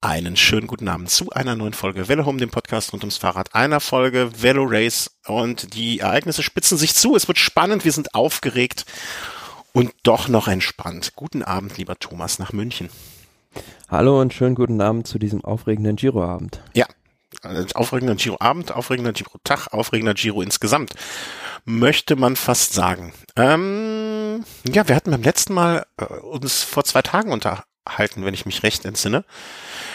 Einen schönen guten Abend zu einer neuen Folge Velo Home, dem Podcast rund ums Fahrrad. Einer Folge Velo Race und die Ereignisse spitzen sich zu. Es wird spannend, wir sind aufgeregt und doch noch entspannt. Guten Abend, lieber Thomas, nach München. Hallo und schönen guten Abend zu diesem aufregenden Giro-Abend. Ja, äh, aufregender Giro-Abend, aufregender Giro-Tag, aufregender Giro insgesamt, möchte man fast sagen. Ähm, ja, wir hatten beim letzten Mal äh, uns vor zwei Tagen unterhalten, wenn ich mich recht entsinne.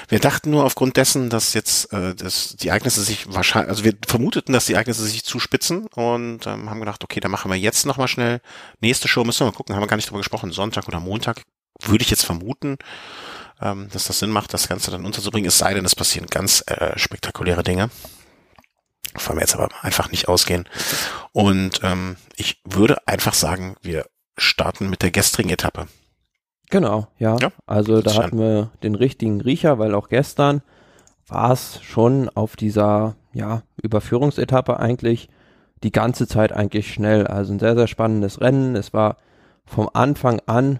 Wir dachten nur aufgrund dessen, dass jetzt äh, dass die Ereignisse sich wahrscheinlich, also wir vermuteten, dass die Ereignisse sich zuspitzen und ähm, haben gedacht, okay, dann machen wir jetzt nochmal schnell nächste Show, müssen wir mal gucken, haben wir gar nicht drüber gesprochen, Sonntag oder Montag, würde ich jetzt vermuten, ähm, dass das Sinn macht, das Ganze dann unterzubringen, es sei denn, es passieren ganz äh, spektakuläre Dinge. Von mir jetzt aber einfach nicht ausgehen. Und ähm, ich würde einfach sagen, wir starten mit der gestrigen Etappe. Genau, ja. ja also da hatten wir den richtigen Riecher, weil auch gestern war es schon auf dieser ja, Überführungsetappe eigentlich die ganze Zeit eigentlich schnell. Also ein sehr, sehr spannendes Rennen. Es war vom Anfang an,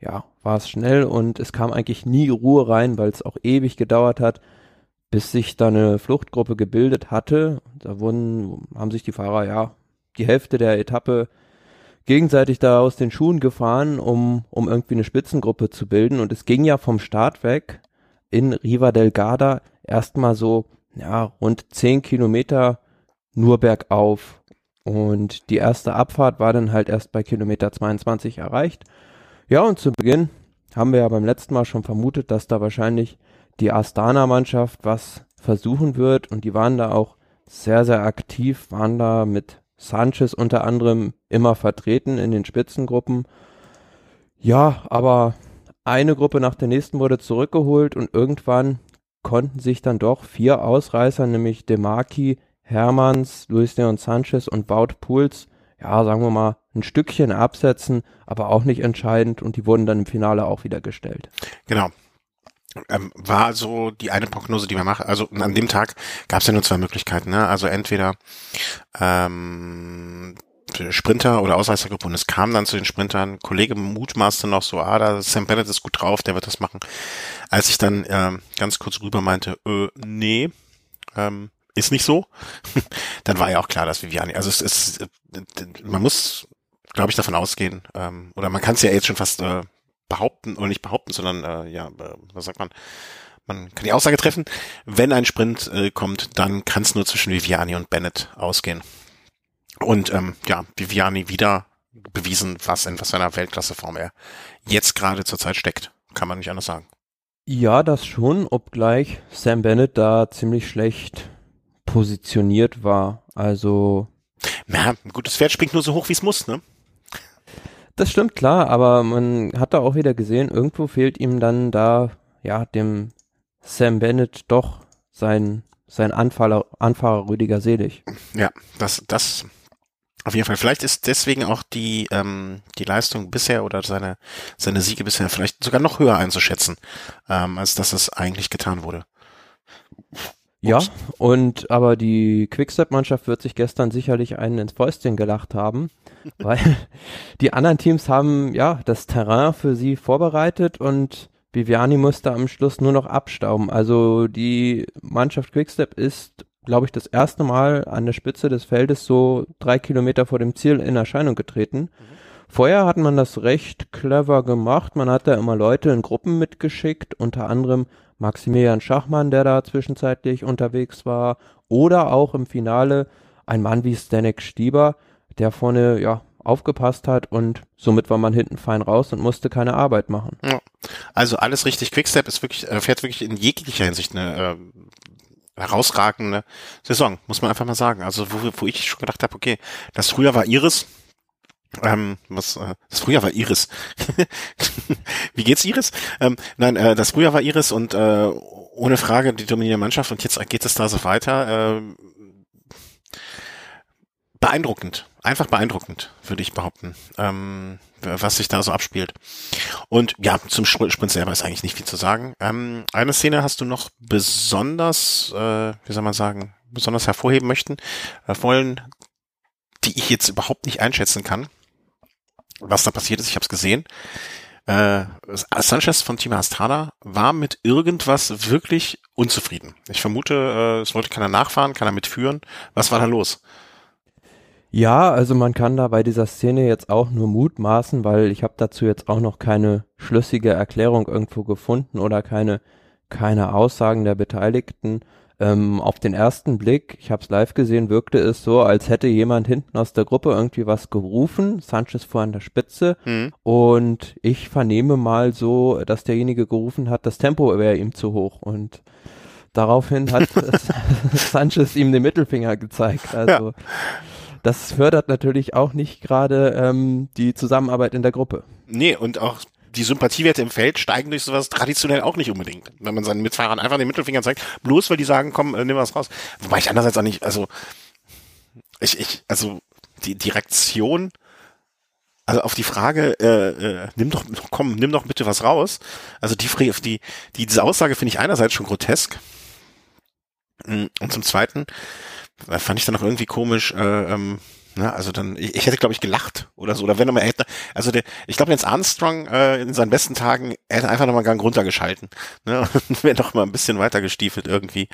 ja, war es schnell und es kam eigentlich nie Ruhe rein, weil es auch ewig gedauert hat, bis sich da eine Fluchtgruppe gebildet hatte. Da wurden, haben sich die Fahrer ja die Hälfte der Etappe gegenseitig da aus den Schuhen gefahren, um, um irgendwie eine Spitzengruppe zu bilden. Und es ging ja vom Start weg in Riva del Garda erstmal so, ja, rund zehn Kilometer nur bergauf. Und die erste Abfahrt war dann halt erst bei Kilometer 22 erreicht. Ja, und zu Beginn haben wir ja beim letzten Mal schon vermutet, dass da wahrscheinlich die Astana-Mannschaft was versuchen wird. Und die waren da auch sehr, sehr aktiv, waren da mit Sanchez unter anderem immer vertreten in den Spitzengruppen. Ja, aber eine Gruppe nach der nächsten wurde zurückgeholt und irgendwann konnten sich dann doch vier Ausreißer, nämlich Demarki, Hermanns, Luis Leon Sanchez und Wout Puls, ja, sagen wir mal, ein Stückchen absetzen, aber auch nicht entscheidend und die wurden dann im Finale auch wieder gestellt. Genau ähm, war so die eine Prognose, die wir machen. Also an dem Tag gab es ja nur zwei Möglichkeiten. Ne? Also entweder ähm, Sprinter oder Ausreißergruppe und es kam dann zu den Sprintern. Kollege mutmaßte noch so, ah, da Sam Bennett ist gut drauf, der wird das machen. Als ich dann ähm, ganz kurz rüber meinte, äh, nee, ähm, ist nicht so, dann war ja auch klar, dass Viviani, also es ist, man muss, glaube ich, davon ausgehen, ähm, oder man kann es ja jetzt schon fast äh, behaupten, oder nicht behaupten, sondern äh, ja, äh, was sagt man? Man kann die Aussage treffen, wenn ein Sprint äh, kommt, dann kann es nur zwischen Viviani und Bennett ausgehen. Und ähm, ja, Viviani wieder bewiesen, was in was für einer Weltklasseform er jetzt gerade zurzeit steckt. Kann man nicht anders sagen. Ja, das schon, obgleich Sam Bennett da ziemlich schlecht positioniert war. Also. Na, ein gutes Pferd springt nur so hoch, wie es muss, ne? Das stimmt, klar, aber man hat da auch wieder gesehen, irgendwo fehlt ihm dann da, ja, dem Sam Bennett doch sein, sein Anfahrer, Anfahrer Rüdiger Selig. Ja, das, das auf jeden Fall. Vielleicht ist deswegen auch die, ähm, die Leistung bisher oder seine, seine Siege bisher vielleicht sogar noch höher einzuschätzen, ähm, als dass es eigentlich getan wurde. Ja, und aber die Quickstep-Mannschaft wird sich gestern sicherlich einen ins Fäustchen gelacht haben, weil die anderen Teams haben ja das Terrain für sie vorbereitet und Viviani musste am Schluss nur noch abstauben. Also die Mannschaft Quickstep ist, glaube ich, das erste Mal an der Spitze des Feldes so drei Kilometer vor dem Ziel in Erscheinung getreten. Mhm. Vorher hat man das recht clever gemacht. Man hat da immer Leute in Gruppen mitgeschickt, unter anderem Maximilian Schachmann, der da zwischenzeitlich unterwegs war, oder auch im Finale ein Mann wie Stanek Stieber, der vorne ja aufgepasst hat und somit war man hinten fein raus und musste keine Arbeit machen. Ja. Also alles richtig. Quickstep ist wirklich äh, fährt wirklich in jeglicher Hinsicht eine äh, herausragende Saison, muss man einfach mal sagen. Also wo, wo ich schon gedacht habe, okay, das früher war Iris, ähm, was, äh, das Frühjahr war Iris. Wie geht's Iris? Ähm, nein, äh, das Frühjahr war Iris und äh, ohne Frage die dominierende Mannschaft und jetzt geht es da so weiter. Äh, beeindruckend, einfach beeindruckend, würde ich behaupten, ähm, was sich da so abspielt. Und ja, zum Sprint selber ist eigentlich nicht viel zu sagen. Ähm, eine Szene hast du noch besonders, äh, wie soll man sagen, besonders hervorheben möchten, äh, wollen, die ich jetzt überhaupt nicht einschätzen kann was da passiert ist. Ich habe es gesehen. äh, Sanchez von Team Astana war mit irgendwas wirklich unzufrieden. Ich vermute, äh, es wollte keiner nachfahren, keiner mitführen. Was war da los? Ja, also man kann da bei dieser Szene jetzt auch nur mutmaßen, weil ich habe dazu jetzt auch noch keine schlüssige Erklärung irgendwo gefunden oder keine keine Aussagen der Beteiligten. Ähm, auf den ersten Blick, ich habe es live gesehen, wirkte es so, als hätte jemand hinten aus der Gruppe irgendwie was gerufen. Sanchez vor an der Spitze mhm. und ich vernehme mal so, dass derjenige gerufen hat, das Tempo wäre ihm zu hoch und daraufhin hat Sanchez ihm den Mittelfinger gezeigt. Also ja das fördert natürlich auch nicht gerade ähm, die Zusammenarbeit in der Gruppe. Nee, und auch die Sympathiewerte im Feld steigen durch sowas traditionell auch nicht unbedingt. Wenn man seinen Mitfahrern einfach den Mittelfinger zeigt, bloß weil die sagen, komm, äh, nimm was raus. Wobei ich andererseits auch nicht, also ich, ich, also die Direktion, also auf die Frage, äh, äh, nimm doch, komm, nimm doch bitte was raus. Also die, die, die diese Aussage finde ich einerseits schon grotesk. Und zum Zweiten, fand ich dann auch irgendwie komisch, äh, ähm, na, also dann, ich, ich hätte, glaube ich, gelacht oder so. Oder wenn er mal hätte, also der, ich glaube, Jens Armstrong äh, in seinen besten Tagen, er hätte einfach nochmal einen Gang runtergeschalten. Ne? Und wäre noch mal ein bisschen weiter gestiefelt irgendwie.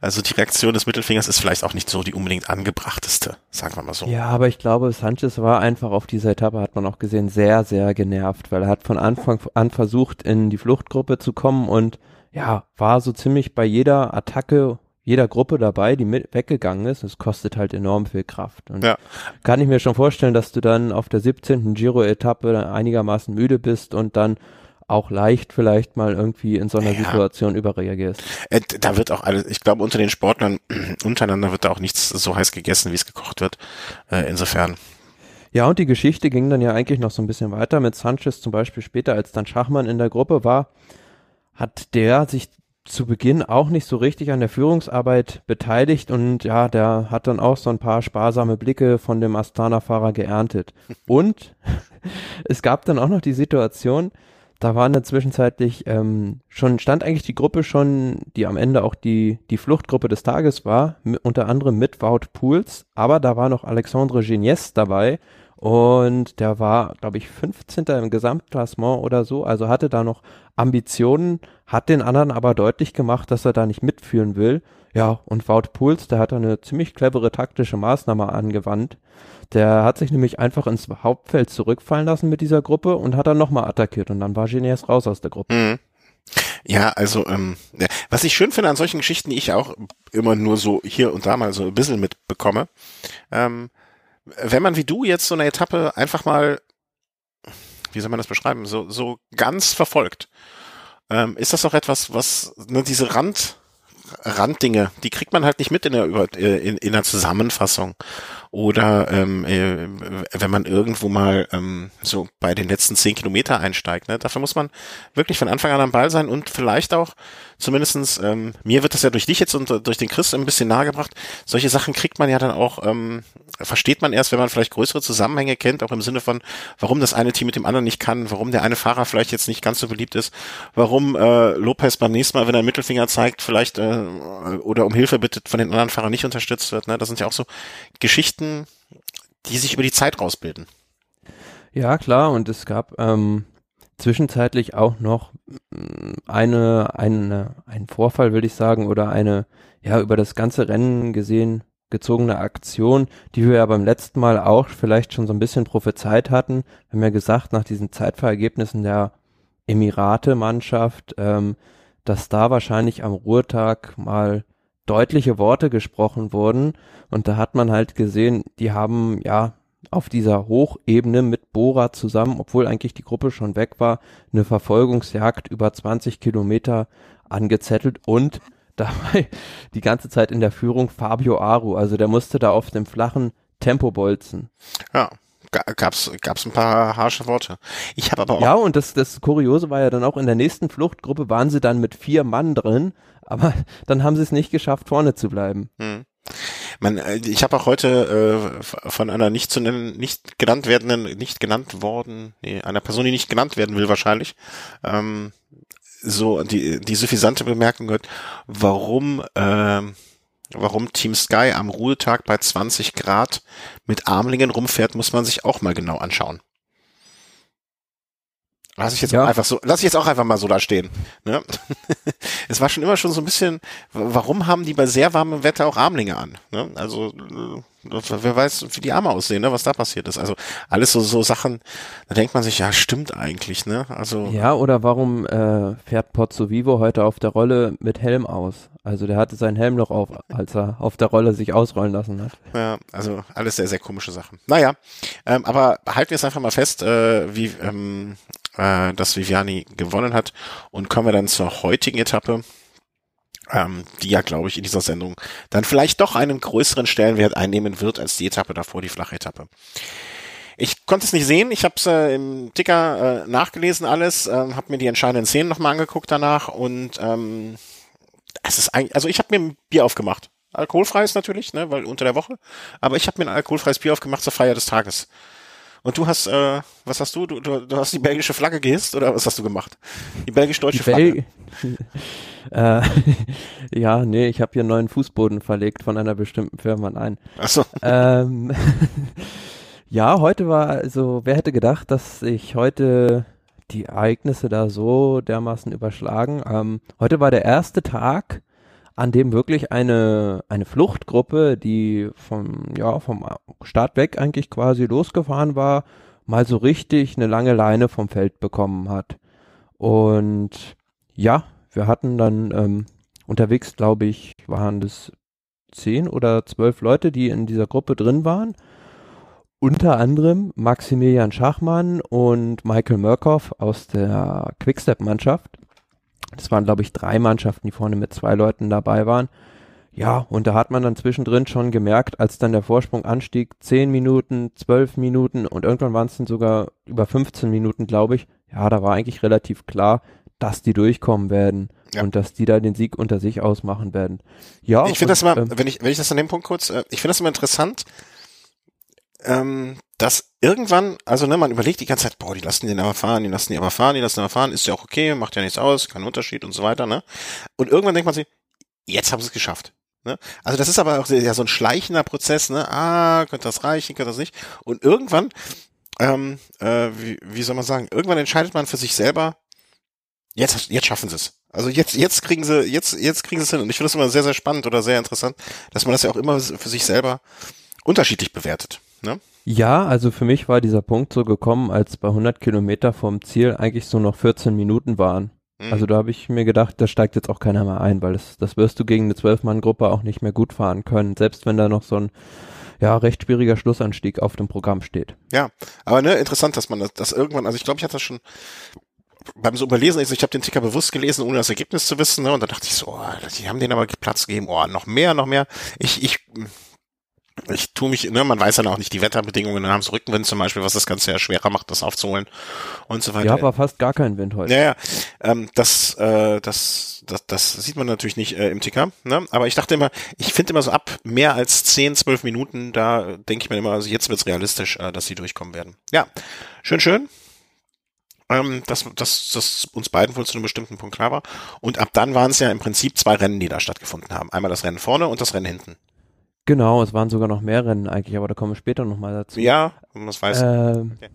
Also die Reaktion des Mittelfingers ist vielleicht auch nicht so die unbedingt angebrachteste, sagen wir mal so. Ja, aber ich glaube, Sanchez war einfach auf dieser Etappe, hat man auch gesehen, sehr, sehr genervt, weil er hat von Anfang an versucht, in die Fluchtgruppe zu kommen und ja, war so ziemlich bei jeder Attacke jeder Gruppe dabei, die mit weggegangen ist. Es kostet halt enorm viel Kraft. Und ja. kann ich mir schon vorstellen, dass du dann auf der 17. Giro-Etappe einigermaßen müde bist und dann auch leicht vielleicht mal irgendwie in so einer ja. Situation überreagierst. Äh, da wird auch alles, ich glaube, unter den Sportlern untereinander wird da auch nichts so heiß gegessen, wie es gekocht wird. Äh, insofern. Ja, und die Geschichte ging dann ja eigentlich noch so ein bisschen weiter mit Sanchez zum Beispiel später, als dann Schachmann in der Gruppe war, hat der sich zu Beginn auch nicht so richtig an der Führungsarbeit beteiligt und ja, der hat dann auch so ein paar sparsame Blicke von dem Astana-Fahrer geerntet. Und es gab dann auch noch die Situation, da war in der zwischenzeitlich ähm, schon, stand eigentlich die Gruppe schon, die am Ende auch die, die Fluchtgruppe des Tages war, unter anderem mit Wout Pools, aber da war noch Alexandre Genies dabei und der war, glaube ich, 15. im Gesamtklassement oder so, also hatte da noch Ambitionen, hat den anderen aber deutlich gemacht, dass er da nicht mitführen will. Ja, und Wout Puls, der hat da eine ziemlich clevere taktische Maßnahme angewandt. Der hat sich nämlich einfach ins Hauptfeld zurückfallen lassen mit dieser Gruppe und hat dann nochmal attackiert und dann war Genies raus aus der Gruppe. Mhm. Ja, also ähm, was ich schön finde an solchen Geschichten, die ich auch immer nur so hier und da mal so ein bisschen mitbekomme, ähm, wenn man wie du jetzt so eine Etappe einfach mal, wie soll man das beschreiben, so, so ganz verfolgt, ähm, ist das doch etwas, was ne, diese Rand, Randdinge, die kriegt man halt nicht mit in der, äh, in, in der Zusammenfassung oder ähm, äh, wenn man irgendwo mal ähm, so bei den letzten zehn Kilometer einsteigt. Ne? Dafür muss man wirklich von Anfang an am Ball sein und vielleicht auch zumindestens ähm, mir wird das ja durch dich jetzt und durch den Chris ein bisschen nahegebracht. Solche Sachen kriegt man ja dann auch, ähm, versteht man erst, wenn man vielleicht größere Zusammenhänge kennt, auch im Sinne von, warum das eine Team mit dem anderen nicht kann, warum der eine Fahrer vielleicht jetzt nicht ganz so beliebt ist, warum äh, Lopez beim nächsten Mal, wenn er einen Mittelfinger zeigt, vielleicht äh, oder um Hilfe bittet, von den anderen Fahrern nicht unterstützt wird. Ne? Das sind ja auch so Geschichten, die sich über die Zeit rausbilden. Ja, klar, und es gab ähm, zwischenzeitlich auch noch mm, eine, eine, ein Vorfall, würde ich sagen, oder eine, ja, über das ganze Rennen gesehen gezogene Aktion, die wir ja beim letzten Mal auch vielleicht schon so ein bisschen prophezeit hatten. Wir haben ja gesagt, nach diesen Zeitverergebnissen der Emirate-Mannschaft, ähm, dass da wahrscheinlich am Ruhetag mal deutliche Worte gesprochen wurden. Und da hat man halt gesehen, die haben ja auf dieser Hochebene mit Bora zusammen, obwohl eigentlich die Gruppe schon weg war, eine Verfolgungsjagd über 20 Kilometer angezettelt und dabei die ganze Zeit in der Führung Fabio Aru, also der musste da auf dem flachen Tempo bolzen. Ja, gab's gab's ein paar harsche Worte. Ich habe aber auch Ja, und das das kuriose war ja dann auch in der nächsten Fluchtgruppe waren sie dann mit vier Mann drin, aber dann haben sie es nicht geschafft vorne zu bleiben. Hm. Man, äh, ich habe auch heute äh, von einer nicht zu nennen, nicht genannt werdenden, nicht genannt worden, nee, einer Person, die nicht genannt werden will wahrscheinlich, ähm, so die, die suffisante Bemerkung gehört, warum, äh, warum Team Sky am Ruhetag bei 20 Grad mit Armlingen rumfährt, muss man sich auch mal genau anschauen. Lass ich jetzt ja. auch einfach so, lass ich jetzt auch einfach mal so da stehen. Ne? es war schon immer schon so ein bisschen, warum haben die bei sehr warmem Wetter auch Armlinge an? Ne? Also wer weiß, wie die Arme aussehen, ne? was da passiert ist. Also alles so so Sachen, da denkt man sich, ja, stimmt eigentlich, ne? Also ja, oder warum äh, fährt Pozzo Vivo heute auf der Rolle mit Helm aus? Also der hatte seinen Helm noch auf, als er auf der Rolle sich ausrollen lassen hat. Ja, also alles sehr sehr komische Sachen. Naja, ähm, aber halten wir es einfach mal fest, äh, wie ähm, äh, dass Viviani gewonnen hat. Und kommen wir dann zur heutigen Etappe, ähm, die ja, glaube ich, in dieser Sendung dann vielleicht doch einen größeren Stellenwert einnehmen wird als die Etappe davor, die flache Etappe. Ich konnte es nicht sehen, ich habe es äh, im Ticker äh, nachgelesen alles, äh, habe mir die entscheidenden Szenen nochmal angeguckt danach und ähm, es ist eigentlich, also ich habe mir ein Bier aufgemacht. Alkoholfreies natürlich, ne, weil unter der Woche. Aber ich habe mir ein alkoholfreies Bier aufgemacht zur Feier des Tages. Und du hast, äh, was hast du? du? Du, du hast die belgische Flagge gehisst oder was hast du gemacht? Die belgisch-deutsche Flagge. äh, ja, nee, ich habe hier einen neuen Fußboden verlegt von einer bestimmten Firma. Nein. Ach so. Ähm, ja, heute war, also wer hätte gedacht, dass ich heute die Ereignisse da so dermaßen überschlagen. Ähm, heute war der erste Tag, an dem wirklich eine, eine Fluchtgruppe, die vom, ja, vom Start weg eigentlich quasi losgefahren war, mal so richtig eine lange Leine vom Feld bekommen hat. Und ja, wir hatten dann ähm, unterwegs, glaube ich, waren das zehn oder zwölf Leute, die in dieser Gruppe drin waren. Unter anderem Maximilian Schachmann und Michael Murkoff aus der Quickstep-Mannschaft. Das waren, glaube ich, drei Mannschaften, die vorne mit zwei Leuten dabei waren. Ja, und da hat man dann zwischendrin schon gemerkt, als dann der Vorsprung anstieg, zehn Minuten, zwölf Minuten und irgendwann waren es dann sogar über 15 Minuten, glaube ich. Ja, da war eigentlich relativ klar, dass die durchkommen werden ja. und dass die da den Sieg unter sich ausmachen werden. Ja, ich finde das immer, ähm, wenn ich, wenn ich das an dem Punkt kurz, äh, ich finde das immer interessant, ähm, dass irgendwann, also ne, man überlegt die ganze Zeit, boah, die lassen den aber fahren, die lassen die aber fahren, die lassen den aber fahren, ist ja auch okay, macht ja nichts aus, kein Unterschied und so weiter, ne? Und irgendwann denkt man sich, jetzt haben sie es geschafft. Ne? Also das ist aber auch ja so ein schleichender Prozess, ne? Ah, könnte das reichen, könnte das nicht. Und irgendwann, ähm, äh, wie, wie soll man sagen, irgendwann entscheidet man für sich selber, jetzt, jetzt schaffen sie es. Also jetzt, jetzt kriegen sie, jetzt, jetzt kriegen sie es hin. Und ich finde das immer sehr, sehr spannend oder sehr interessant, dass man das ja auch immer für sich selber unterschiedlich bewertet. Ne? Ja, also für mich war dieser Punkt so gekommen, als bei 100 Kilometer vom Ziel eigentlich so noch 14 Minuten waren. Mhm. Also da habe ich mir gedacht, da steigt jetzt auch keiner mehr ein, weil das, das wirst du gegen eine Zwölf-Mann-Gruppe auch nicht mehr gut fahren können, selbst wenn da noch so ein ja, recht schwieriger Schlussanstieg auf dem Programm steht. Ja, aber ne, interessant, dass man das, das irgendwann, also ich glaube, ich hatte das schon beim so überlesen, also ich habe den Ticker bewusst gelesen, ohne das Ergebnis zu wissen, ne, und da dachte ich so, oh, die haben denen aber Platz gegeben, oh, noch mehr, noch mehr. Ich, ich ich tue mich, ne, man weiß dann auch nicht die Wetterbedingungen, dann haben sie Rückenwind zum Beispiel, was das Ganze ja schwerer macht, das aufzuholen und so weiter. Ja, aber fast gar kein Wind heute. Ja, ja. Ähm, das, äh, das, das, das sieht man natürlich nicht äh, im Ticker, ne? Aber ich dachte immer, ich finde immer so ab mehr als 10, 12 Minuten, da denke ich mir immer, also jetzt wird's realistisch, äh, dass sie durchkommen werden. Ja, schön, schön. Ähm, dass, dass, dass uns beiden wohl zu einem bestimmten Punkt klar war. Und ab dann waren es ja im Prinzip zwei Rennen, die da stattgefunden haben. Einmal das Rennen vorne und das Rennen hinten. Genau, es waren sogar noch mehr Rennen eigentlich, aber da kommen wir später nochmal dazu. Ja, was weiß ähm, okay.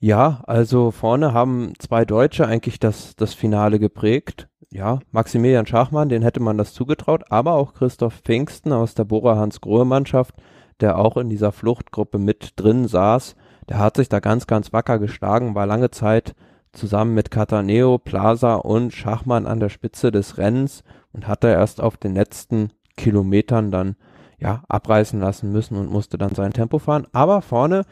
Ja, also vorne haben zwei Deutsche eigentlich das, das Finale geprägt. Ja, Maximilian Schachmann, den hätte man das zugetraut, aber auch Christoph Pfingsten aus der Bora Hans Grohe Mannschaft, der auch in dieser Fluchtgruppe mit drin saß, der hat sich da ganz, ganz wacker geschlagen, war lange Zeit zusammen mit Cataneo, Plaza und Schachmann an der Spitze des Rennens und hatte erst auf den letzten Kilometern dann ja abreißen lassen müssen und musste dann sein Tempo fahren. Aber vorne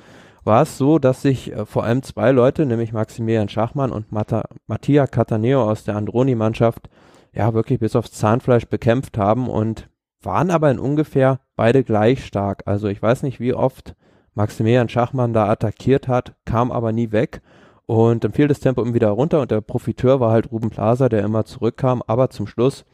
war es so, dass sich äh, vor allem zwei Leute, nämlich Maximilian Schachmann und Mata, Mattia Cataneo aus der Androni-Mannschaft, ja wirklich bis aufs Zahnfleisch bekämpft haben und waren aber in ungefähr beide gleich stark. Also ich weiß nicht, wie oft Maximilian Schachmann da attackiert hat, kam aber nie weg. Und dann fiel das Tempo immer wieder runter und der Profiteur war halt Ruben Plaza, der immer zurückkam. Aber zum Schluss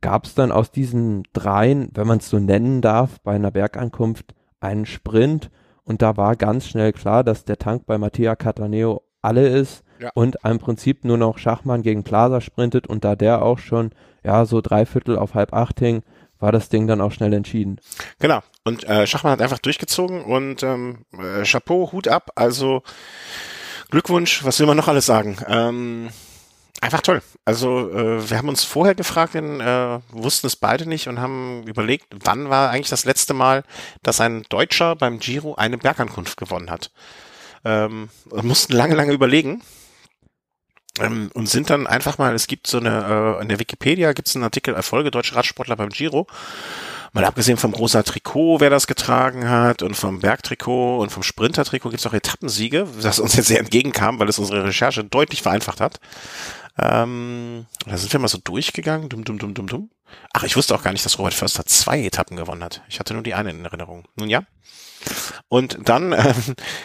gab es dann aus diesen dreien, wenn man es so nennen darf, bei einer Bergankunft einen Sprint und da war ganz schnell klar, dass der Tank bei Mattia Cataneo alle ist ja. und im Prinzip nur noch Schachmann gegen Plaza sprintet und da der auch schon ja so dreiviertel auf halb acht hing, war das Ding dann auch schnell entschieden. Genau. Und äh, Schachmann hat einfach durchgezogen und ähm, äh, Chapeau, Hut ab. Also Glückwunsch, was will man noch alles sagen? Ähm, einfach toll. Also äh, wir haben uns vorher gefragt, denn, äh, wussten es beide nicht und haben überlegt, wann war eigentlich das letzte Mal, dass ein Deutscher beim Giro eine Bergankunft gewonnen hat. Ähm, mussten lange, lange überlegen ähm, und sind dann einfach mal, es gibt so eine, äh, in der Wikipedia gibt es einen Artikel Erfolge deutscher Radsportler beim Giro Mal abgesehen vom rosa Trikot, wer das getragen hat, und vom Bergtrikot und vom Sprintertrikot gibt es auch Etappensiege, das uns jetzt sehr entgegenkam, weil es unsere Recherche deutlich vereinfacht hat. Ähm, da sind wir mal so durchgegangen. Dum, dum, dum, dum, dum. Ach, ich wusste auch gar nicht, dass Robert Förster zwei Etappen gewonnen hat. Ich hatte nur die eine in Erinnerung. Nun ja. Und dann äh,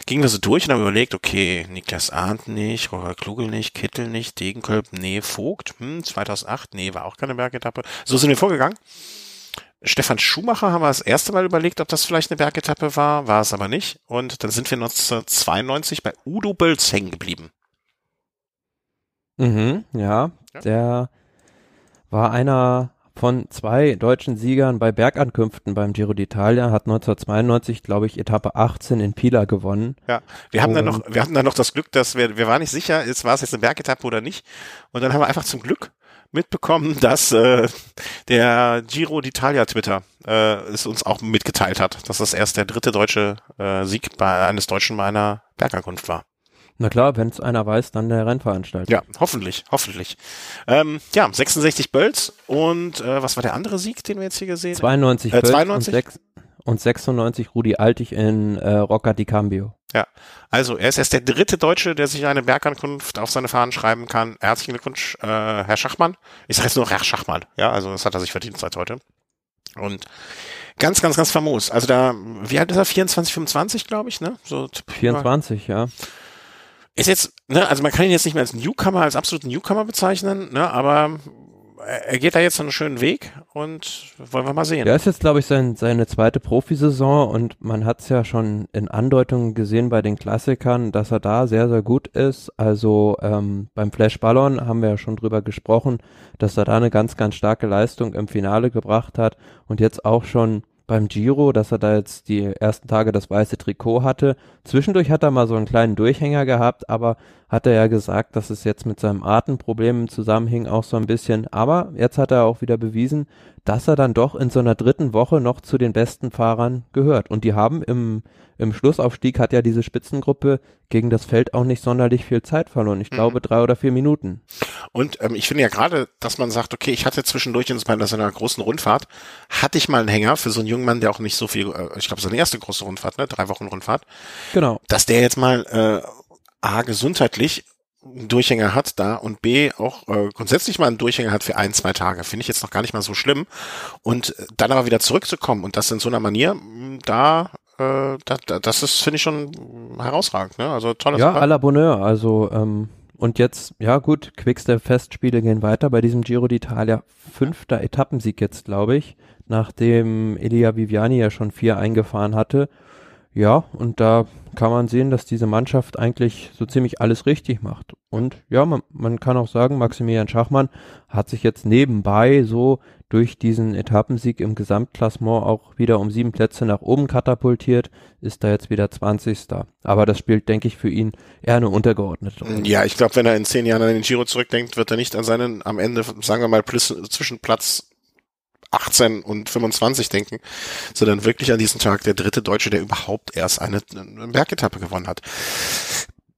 gingen wir so durch und haben überlegt, okay, Niklas Arndt nicht, Robert Klugel nicht, Kittel nicht, Degenkolb, nee, Vogt, hm, 2008, nee, war auch keine Bergetappe. So sind wir vorgegangen. Stefan Schumacher haben wir das erste Mal überlegt, ob das vielleicht eine Bergetappe war, war es aber nicht. Und dann sind wir 1992 bei Udo Bölz hängen geblieben. Mhm, ja, ja, der war einer von zwei deutschen Siegern bei Bergankünften beim Giro d'Italia, hat 1992, glaube ich, Etappe 18 in Pila gewonnen. Ja, wir haben dann noch, wir hatten dann noch das Glück, dass wir, wir waren nicht sicher, ist, war es jetzt eine Bergetappe oder nicht. Und dann haben wir einfach zum Glück mitbekommen, dass äh, der Giro d'Italia Twitter äh, es uns auch mitgeteilt hat, dass das erst der dritte deutsche äh, Sieg bei eines Deutschen bei einer Bergankunft war. Na klar, wenn es einer weiß, dann der Rennveranstalter. Ja, hoffentlich, hoffentlich. Ähm, ja, 66 Bölz und äh, was war der andere Sieg, den wir jetzt hier gesehen haben? 92 Bölz 92? Und, 6, und 96 Rudi Altig in äh, Rocca di Cambio. Ja, also er ist erst der dritte Deutsche, der sich eine Bergankunft auf seine Fahnen schreiben kann. Herzlichen Glückwunsch, äh, Herr Schachmann. Ich sage jetzt nur Herr Schachmann. Ja, also das hat er sich verdient seit heute. Und ganz, ganz, ganz famos. Also da, wie alt ist er? 24, 25, glaube ich, ne? So 24, ja. Ist jetzt, ne, also man kann ihn jetzt nicht mehr als Newcomer, als absoluten Newcomer bezeichnen, ne, aber er geht da jetzt einen schönen Weg und wollen wir mal sehen. Ja, ist jetzt, glaube ich, sein, seine zweite Profisaison und man hat es ja schon in Andeutungen gesehen bei den Klassikern, dass er da sehr, sehr gut ist. Also ähm, beim Flash Ballon haben wir ja schon drüber gesprochen, dass er da eine ganz, ganz starke Leistung im Finale gebracht hat und jetzt auch schon beim Giro, dass er da jetzt die ersten Tage das weiße Trikot hatte. Zwischendurch hat er mal so einen kleinen Durchhänger gehabt, aber hat er ja gesagt, dass es jetzt mit seinem Atemproblem zusammenhing auch so ein bisschen. Aber jetzt hat er auch wieder bewiesen, dass er dann doch in so einer dritten Woche noch zu den besten Fahrern gehört. Und die haben im, im Schlussaufstieg hat ja diese Spitzengruppe gegen das Feld auch nicht sonderlich viel Zeit verloren. Ich mhm. glaube drei oder vier Minuten. Und ähm, ich finde ja gerade, dass man sagt, okay, ich hatte zwischendurch in so einer großen Rundfahrt, hatte ich mal einen Hänger für so einen jungen Mann, der auch nicht so viel, äh, ich glaube, seine erste große Rundfahrt, ne, drei Wochen Rundfahrt. Genau. Dass der jetzt mal äh, A, gesundheitlich Durchhänger hat da und B auch äh, grundsätzlich mal einen Durchhänger hat für ein, zwei Tage. Finde ich jetzt noch gar nicht mal so schlimm. Und äh, dann aber wieder zurückzukommen und das in so einer Manier, da, äh, da, das ist, finde ich schon herausragend. Ne? Also tolles Ja, à la Bonheur. Also ähm, und jetzt, ja gut, Quickstep-Festspiele gehen weiter bei diesem Giro d'Italia. Fünfter Etappensieg jetzt, glaube ich, nachdem Elia Viviani ja schon vier eingefahren hatte. Ja, und da kann man sehen, dass diese Mannschaft eigentlich so ziemlich alles richtig macht. Und ja, man, man kann auch sagen, Maximilian Schachmann hat sich jetzt nebenbei so durch diesen Etappensieg im Gesamtklassement auch wieder um sieben Plätze nach oben katapultiert, ist da jetzt wieder 20. Aber das spielt, denke ich, für ihn eher eine untergeordnete Rolle. Ja, ich glaube, wenn er in zehn Jahren an den Giro zurückdenkt, wird er nicht an seinen am Ende, sagen wir mal, zwischen Platz 18 und 25 denken, sondern wirklich an diesen Tag der dritte Deutsche, der überhaupt erst eine, eine Bergetappe gewonnen hat.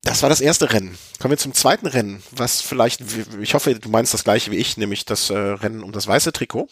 Das war das erste Rennen. Kommen wir zum zweiten Rennen, was vielleicht, ich hoffe, du meinst das gleiche wie ich, nämlich das äh, Rennen um das weiße Trikot.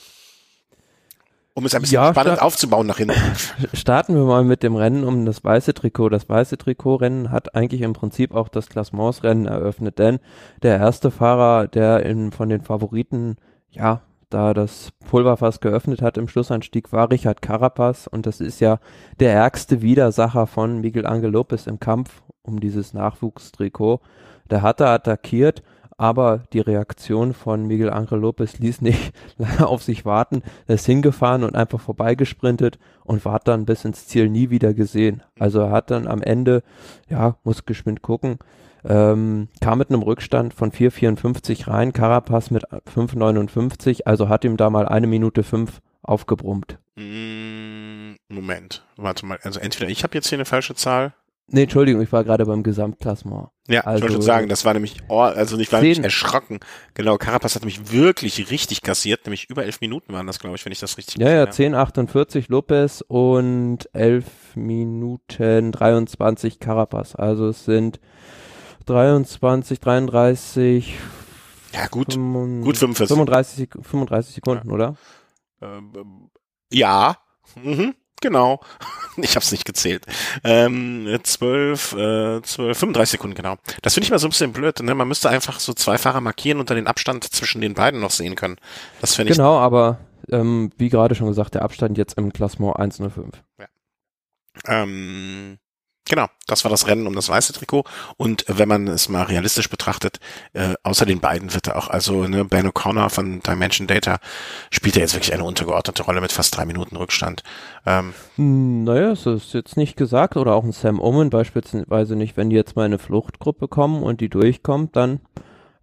Um es ein bisschen ja, spannend aufzubauen nach hinten. Starten wir mal mit dem Rennen um das weiße Trikot. Das weiße Trikot-Rennen hat eigentlich im Prinzip auch das Klassementsrennen eröffnet, denn der erste Fahrer, der in, von den Favoriten ja da das Pulverfass geöffnet hat im Schlussanstieg, war Richard Carapaz und das ist ja der ärgste Widersacher von Miguel Angel Lopez im Kampf um dieses Nachwuchstrikot. Der hatte attackiert, aber die Reaktion von Miguel Angel Lopez ließ nicht lange auf sich warten. Er ist hingefahren und einfach vorbeigesprintet und war dann bis ins Ziel nie wieder gesehen. Also er hat dann am Ende, ja, muss geschwind gucken, ähm, kam mit einem Rückstand von 4,54 rein, Carapaz mit 5,59, also hat ihm da mal eine Minute fünf aufgebrummt. Mm, Moment, warte mal, also entweder ich habe jetzt hier eine falsche Zahl, Nee, Entschuldigung, ich war gerade beim Gesamtklassement. Ja, also, ich wollte schon sagen, das war nämlich, oh, also ich war nämlich erschrocken. Genau, Carapaz hat nämlich wirklich richtig kassiert, nämlich über elf Minuten waren das, glaube ich, wenn ich das richtig Ja, ja, 10,48 Lopez und elf Minuten 23 Carapaz. Also es sind 23, 33, ja, gut, 5, gut 45. 35, 35 Sekunden, ja. oder? Ähm, ja, mhm. Genau. Ich habe es nicht gezählt. Ähm, 12, äh, 12, 35 Sekunden, genau. Das finde ich mal so ein bisschen blöd. Ne? Man müsste einfach so zwei Fahrer markieren und dann den Abstand zwischen den beiden noch sehen können. Das finde ich. Genau, aber ähm, wie gerade schon gesagt, der Abstand jetzt im Klassement 105. Ja. Ähm, Genau, das war das Rennen um das weiße Trikot. Und wenn man es mal realistisch betrachtet, äh, außer den beiden wird er auch, also ne, Ben O'Connor von Dimension Data spielt er jetzt wirklich eine untergeordnete Rolle mit fast drei Minuten Rückstand. Ähm, hm, naja, es ist jetzt nicht gesagt, oder auch ein Sam Omen beispielsweise nicht, wenn die jetzt mal in eine Fluchtgruppe kommen und die durchkommt, dann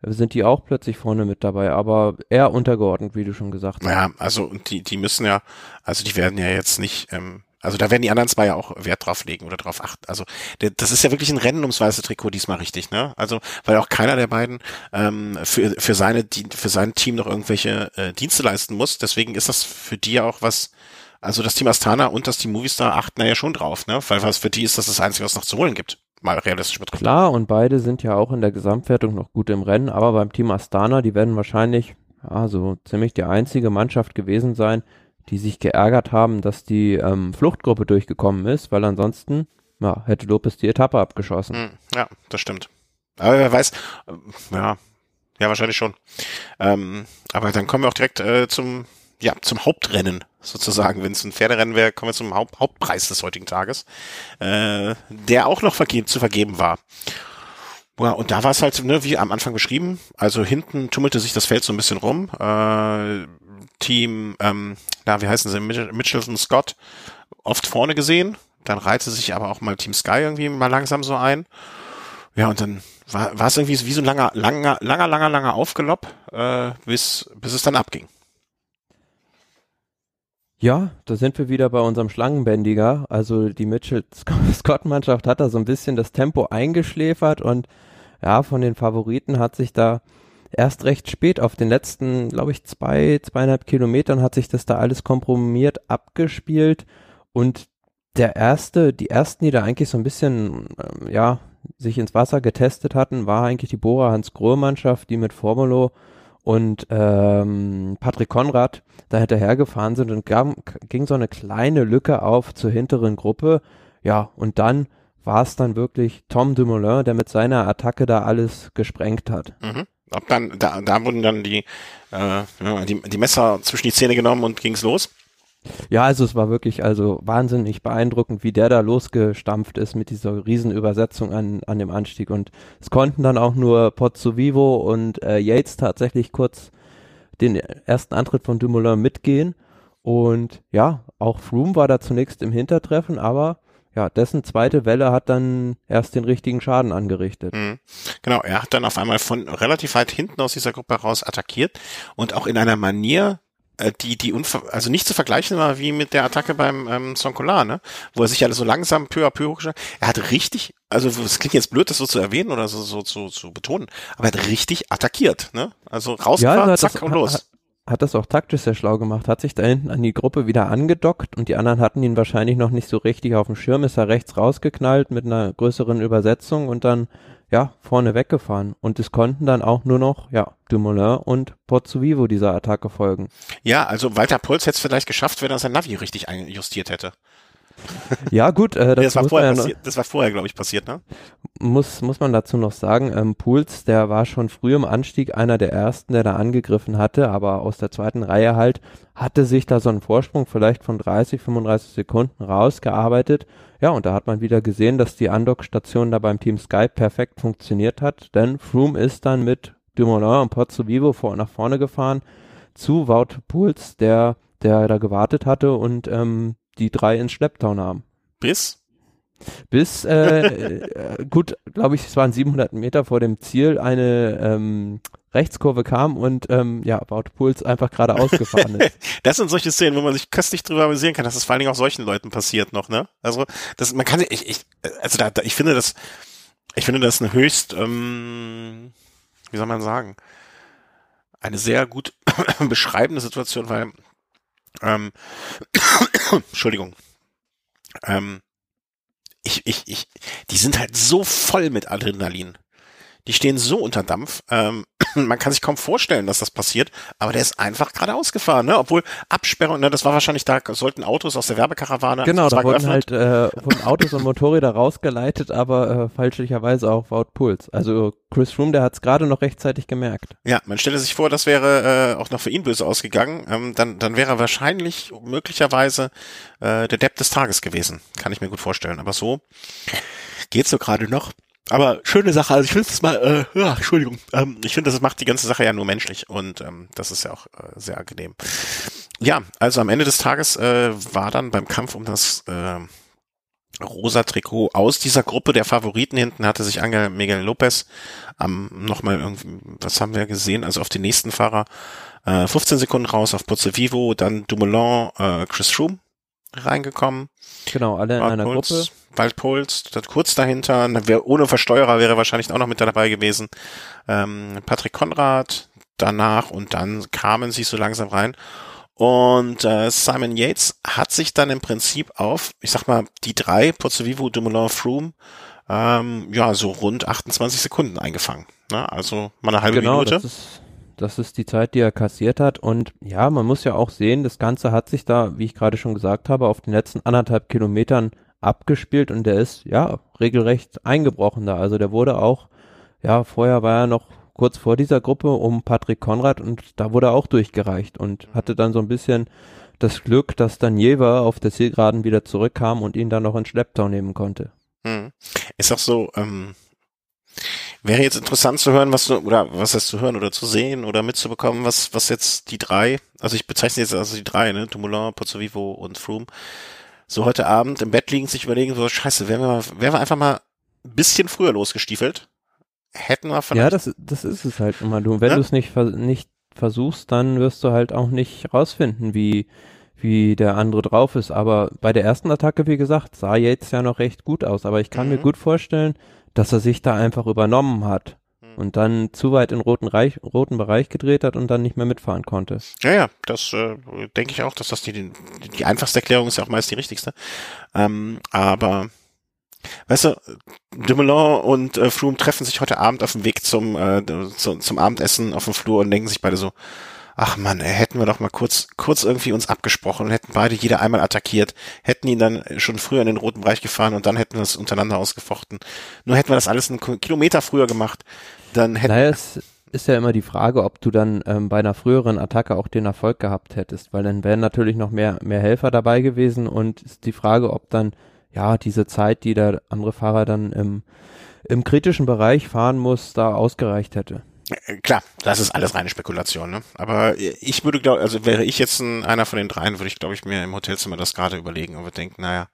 sind die auch plötzlich vorne mit dabei, aber eher untergeordnet, wie du schon gesagt hast. Ja, also die, die müssen ja, also die werden ja jetzt nicht ähm, also da werden die anderen zwei ja auch Wert drauf legen oder drauf achten. Also das ist ja wirklich ein Rennen ums weiße Trikot diesmal richtig, ne? Also weil auch keiner der beiden ähm, für, für seine für sein Team noch irgendwelche äh, Dienste leisten muss. Deswegen ist das für die ja auch was. Also das Team Astana und das Team Movistar achten ja schon drauf, ne? Weil was für die ist das das Einzige, was noch zu holen gibt. Mal realistisch betrachtet. Klar, und beide sind ja auch in der Gesamtwertung noch gut im Rennen, aber beim Team Astana, die werden wahrscheinlich ja, so ziemlich die einzige Mannschaft gewesen sein, die sich geärgert haben, dass die ähm, Fluchtgruppe durchgekommen ist, weil ansonsten ja, hätte Lopez die Etappe abgeschossen. Hm, ja, das stimmt. Aber wer weiß, äh, ja, ja, wahrscheinlich schon. Ähm, aber dann kommen wir auch direkt äh, zum, ja, zum Hauptrennen sozusagen. Wenn es ein Pferderennen wäre, kommen wir zum Haupt Hauptpreis des heutigen Tages, äh, der auch noch verge zu vergeben war. Ja, und da war es halt, ne, wie am Anfang beschrieben, also hinten tummelte sich das Feld so ein bisschen rum. Äh, Team, ähm, na, wie heißen sie, Mitchell und Scott, oft vorne gesehen. Dann reihte sich aber auch mal Team Sky irgendwie mal langsam so ein. Ja, und dann war, war es irgendwie wie so ein langer, langer, langer, langer, langer Aufgelopp, äh, bis, bis es dann abging. Ja, da sind wir wieder bei unserem Schlangenbändiger. Also die Mitchell-Scott-Mannschaft hat da so ein bisschen das Tempo eingeschläfert und ja, von den Favoriten hat sich da erst recht spät auf den letzten, glaube ich, zwei, zweieinhalb Kilometern hat sich das da alles kompromiert abgespielt und der erste, die ersten, die da eigentlich so ein bisschen, äh, ja, sich ins Wasser getestet hatten, war eigentlich die Bora Hans Grohe Mannschaft, die mit Formulo und ähm, Patrick Konrad da hinterhergefahren sind und gab, ging so eine kleine Lücke auf zur hinteren Gruppe. Ja, und dann war es dann wirklich Tom Dumoulin, der mit seiner Attacke da alles gesprengt hat. Mhm. Ob dann, da, da wurden dann die, äh, die, die Messer zwischen die Zähne genommen und ging's los? Ja, also es war wirklich also wahnsinnig beeindruckend, wie der da losgestampft ist mit dieser Riesenübersetzung an, an dem Anstieg. Und es konnten dann auch nur Pozzo Vivo und äh, Yates tatsächlich kurz den ersten Antritt von Dumoulin mitgehen. Und ja, auch Froome war da zunächst im Hintertreffen, aber ja, dessen zweite Welle hat dann erst den richtigen Schaden angerichtet. Mhm. Genau, er hat dann auf einmal von relativ weit hinten aus dieser Gruppe heraus attackiert und auch in einer Manier, äh, die, die unver also nicht zu vergleichen war wie mit der Attacke beim ähm, Sonkola, ne? Wo er sich alles so langsam peu à peu hochgestellt Er hat richtig, also es klingt jetzt blöd, das so zu erwähnen oder so, so, so zu betonen, aber er hat richtig attackiert, ne? Also rausgefahren, ja, also zack das, und los hat das auch taktisch sehr schlau gemacht, hat sich da hinten an die Gruppe wieder angedockt und die anderen hatten ihn wahrscheinlich noch nicht so richtig auf dem Schirm, ist er rechts rausgeknallt mit einer größeren Übersetzung und dann, ja, vorne weggefahren. Und es konnten dann auch nur noch, ja, Dumoulin und Vivo dieser Attacke folgen. Ja, also Walter Puls hätte es vielleicht geschafft, wenn er sein Navi richtig justiert hätte. Ja, gut. Äh, das, das, war vorher ja das war vorher, glaube ich, passiert, ne? Muss, muss man dazu noch sagen, ähm, Puls, der war schon früh im Anstieg einer der ersten, der da angegriffen hatte, aber aus der zweiten Reihe halt, hatte sich da so ein Vorsprung vielleicht von 30, 35 Sekunden rausgearbeitet. Ja, und da hat man wieder gesehen, dass die Andock-Station da beim Team Sky perfekt funktioniert hat, denn Froome ist dann mit Dumoulin und Pozzo Vivo vor, nach vorne gefahren zu Wout Puls, der, der da gewartet hatte und ähm, die drei ins Schlepptau nahmen. Bis? Bis, äh, äh gut, glaube ich, es waren 700 Meter vor dem Ziel, eine ähm, Rechtskurve kam und ähm, ja, About Puls einfach geradeaus gefahren ist. das sind solche Szenen, wo man sich köstlich drüber amüsieren kann, dass das vor allen Dingen auch solchen Leuten passiert noch, ne? Also das, man kann ich, ich also da, da ich finde das, ich finde das eine höchst, ähm, wie soll man sagen, eine sehr gut beschreibende Situation, weil ähm, Entschuldigung. Ähm, ich, ich, ich, die sind halt so voll mit Adrenalin. Die stehen so unter Dampf. Ähm, man kann sich kaum vorstellen, dass das passiert, aber der ist einfach geradeaus gefahren, ne? Obwohl Absperrung, ne, das war wahrscheinlich da, sollten Autos aus der Werbekarawane. Genau, da wurden halt äh, wurden Autos und Motorräder rausgeleitet, aber äh, fälschlicherweise auch Wout Puls. Also Chris Froome, der hat es gerade noch rechtzeitig gemerkt. Ja, man stelle sich vor, das wäre äh, auch noch für ihn böse ausgegangen. Ähm, dann, dann wäre er wahrscheinlich möglicherweise äh, der Depp des Tages gewesen. Kann ich mir gut vorstellen. Aber so geht's so gerade noch. Aber schöne Sache, also ich finde es mal, äh, ja, Entschuldigung, ähm, ich finde, das macht die ganze Sache ja nur menschlich und ähm, das ist ja auch äh, sehr angenehm. Ja, also am Ende des Tages äh, war dann beim Kampf um das äh, rosa Trikot aus dieser Gruppe der Favoriten hinten hatte sich Angel Miguel Lopez ähm, nochmal irgendwie, was haben wir gesehen, also auf den nächsten Fahrer äh, 15 Sekunden raus auf Pozzo Vivo, dann Dumoulin, äh, Chris Froome reingekommen. Genau, alle in einer Puls, Gruppe. Waldpuls, kurz dahinter, wär, ohne Versteuerer wäre wahrscheinlich auch noch mit dabei gewesen. Ähm, Patrick Konrad danach und dann kamen sie so langsam rein. Und äh, Simon Yates hat sich dann im Prinzip auf, ich sag mal, die drei, Pozzovivo, Dumoulin, Froome, ähm, ja, so rund 28 Sekunden eingefangen. Ne? Also mal eine halbe genau, Minute. Das ist das ist die Zeit, die er kassiert hat. Und ja, man muss ja auch sehen, das Ganze hat sich da, wie ich gerade schon gesagt habe, auf den letzten anderthalb Kilometern abgespielt und der ist ja regelrecht eingebrochen da. Also der wurde auch, ja, vorher war er noch kurz vor dieser Gruppe um Patrick Konrad und da wurde er auch durchgereicht und hatte dann so ein bisschen das Glück, dass dann Jever auf der Zielgeraden wieder zurückkam und ihn dann noch in Schlepptau nehmen konnte. Hm. Ist auch so, ähm, Wäre jetzt interessant zu hören, was du, oder was ist zu hören oder zu sehen oder mitzubekommen, was, was jetzt die drei, also ich bezeichne jetzt also die drei, ne, Dumoulin, Pozzovivo und Froome, so heute Abend im Bett liegen, sich überlegen, so, scheiße, wären wir, mal, wären wir einfach mal ein bisschen früher losgestiefelt, hätten wir vielleicht. Ja, das, das ist es halt immer. Du, wenn ja? du es nicht, nicht versuchst, dann wirst du halt auch nicht rausfinden, wie, wie der andere drauf ist. Aber bei der ersten Attacke, wie gesagt, sah jetzt ja noch recht gut aus. Aber ich kann mhm. mir gut vorstellen, dass er sich da einfach übernommen hat hm. und dann zu weit in roten, Reich, roten Bereich gedreht hat und dann nicht mehr mitfahren konnte. Ja, ja, das äh, denke ich auch, dass das die, die einfachste Erklärung ist ja auch meist die richtigste. Ähm, aber weißt du, Dumoulin und äh, Froome treffen sich heute Abend auf dem Weg zum, äh, zu, zum Abendessen auf dem Flur und denken sich beide so, ach man, hätten wir doch mal kurz, kurz irgendwie uns abgesprochen und hätten beide jeder einmal attackiert, hätten ihn dann schon früher in den roten Bereich gefahren und dann hätten wir es untereinander ausgefochten. Nur hätten wir das alles einen Kilometer früher gemacht, dann hätten naja, es ist ja immer die Frage, ob du dann ähm, bei einer früheren Attacke auch den Erfolg gehabt hättest, weil dann wären natürlich noch mehr, mehr Helfer dabei gewesen und ist die Frage, ob dann ja diese Zeit, die der andere Fahrer dann im, im kritischen Bereich fahren muss, da ausgereicht hätte. Äh, klar, das ist alles reine Spekulation, ne? Aber ich würde glaube, also wäre ich jetzt ein, einer von den dreien, würde ich glaube ich mir im Hotelzimmer das gerade überlegen und würde denken, naja.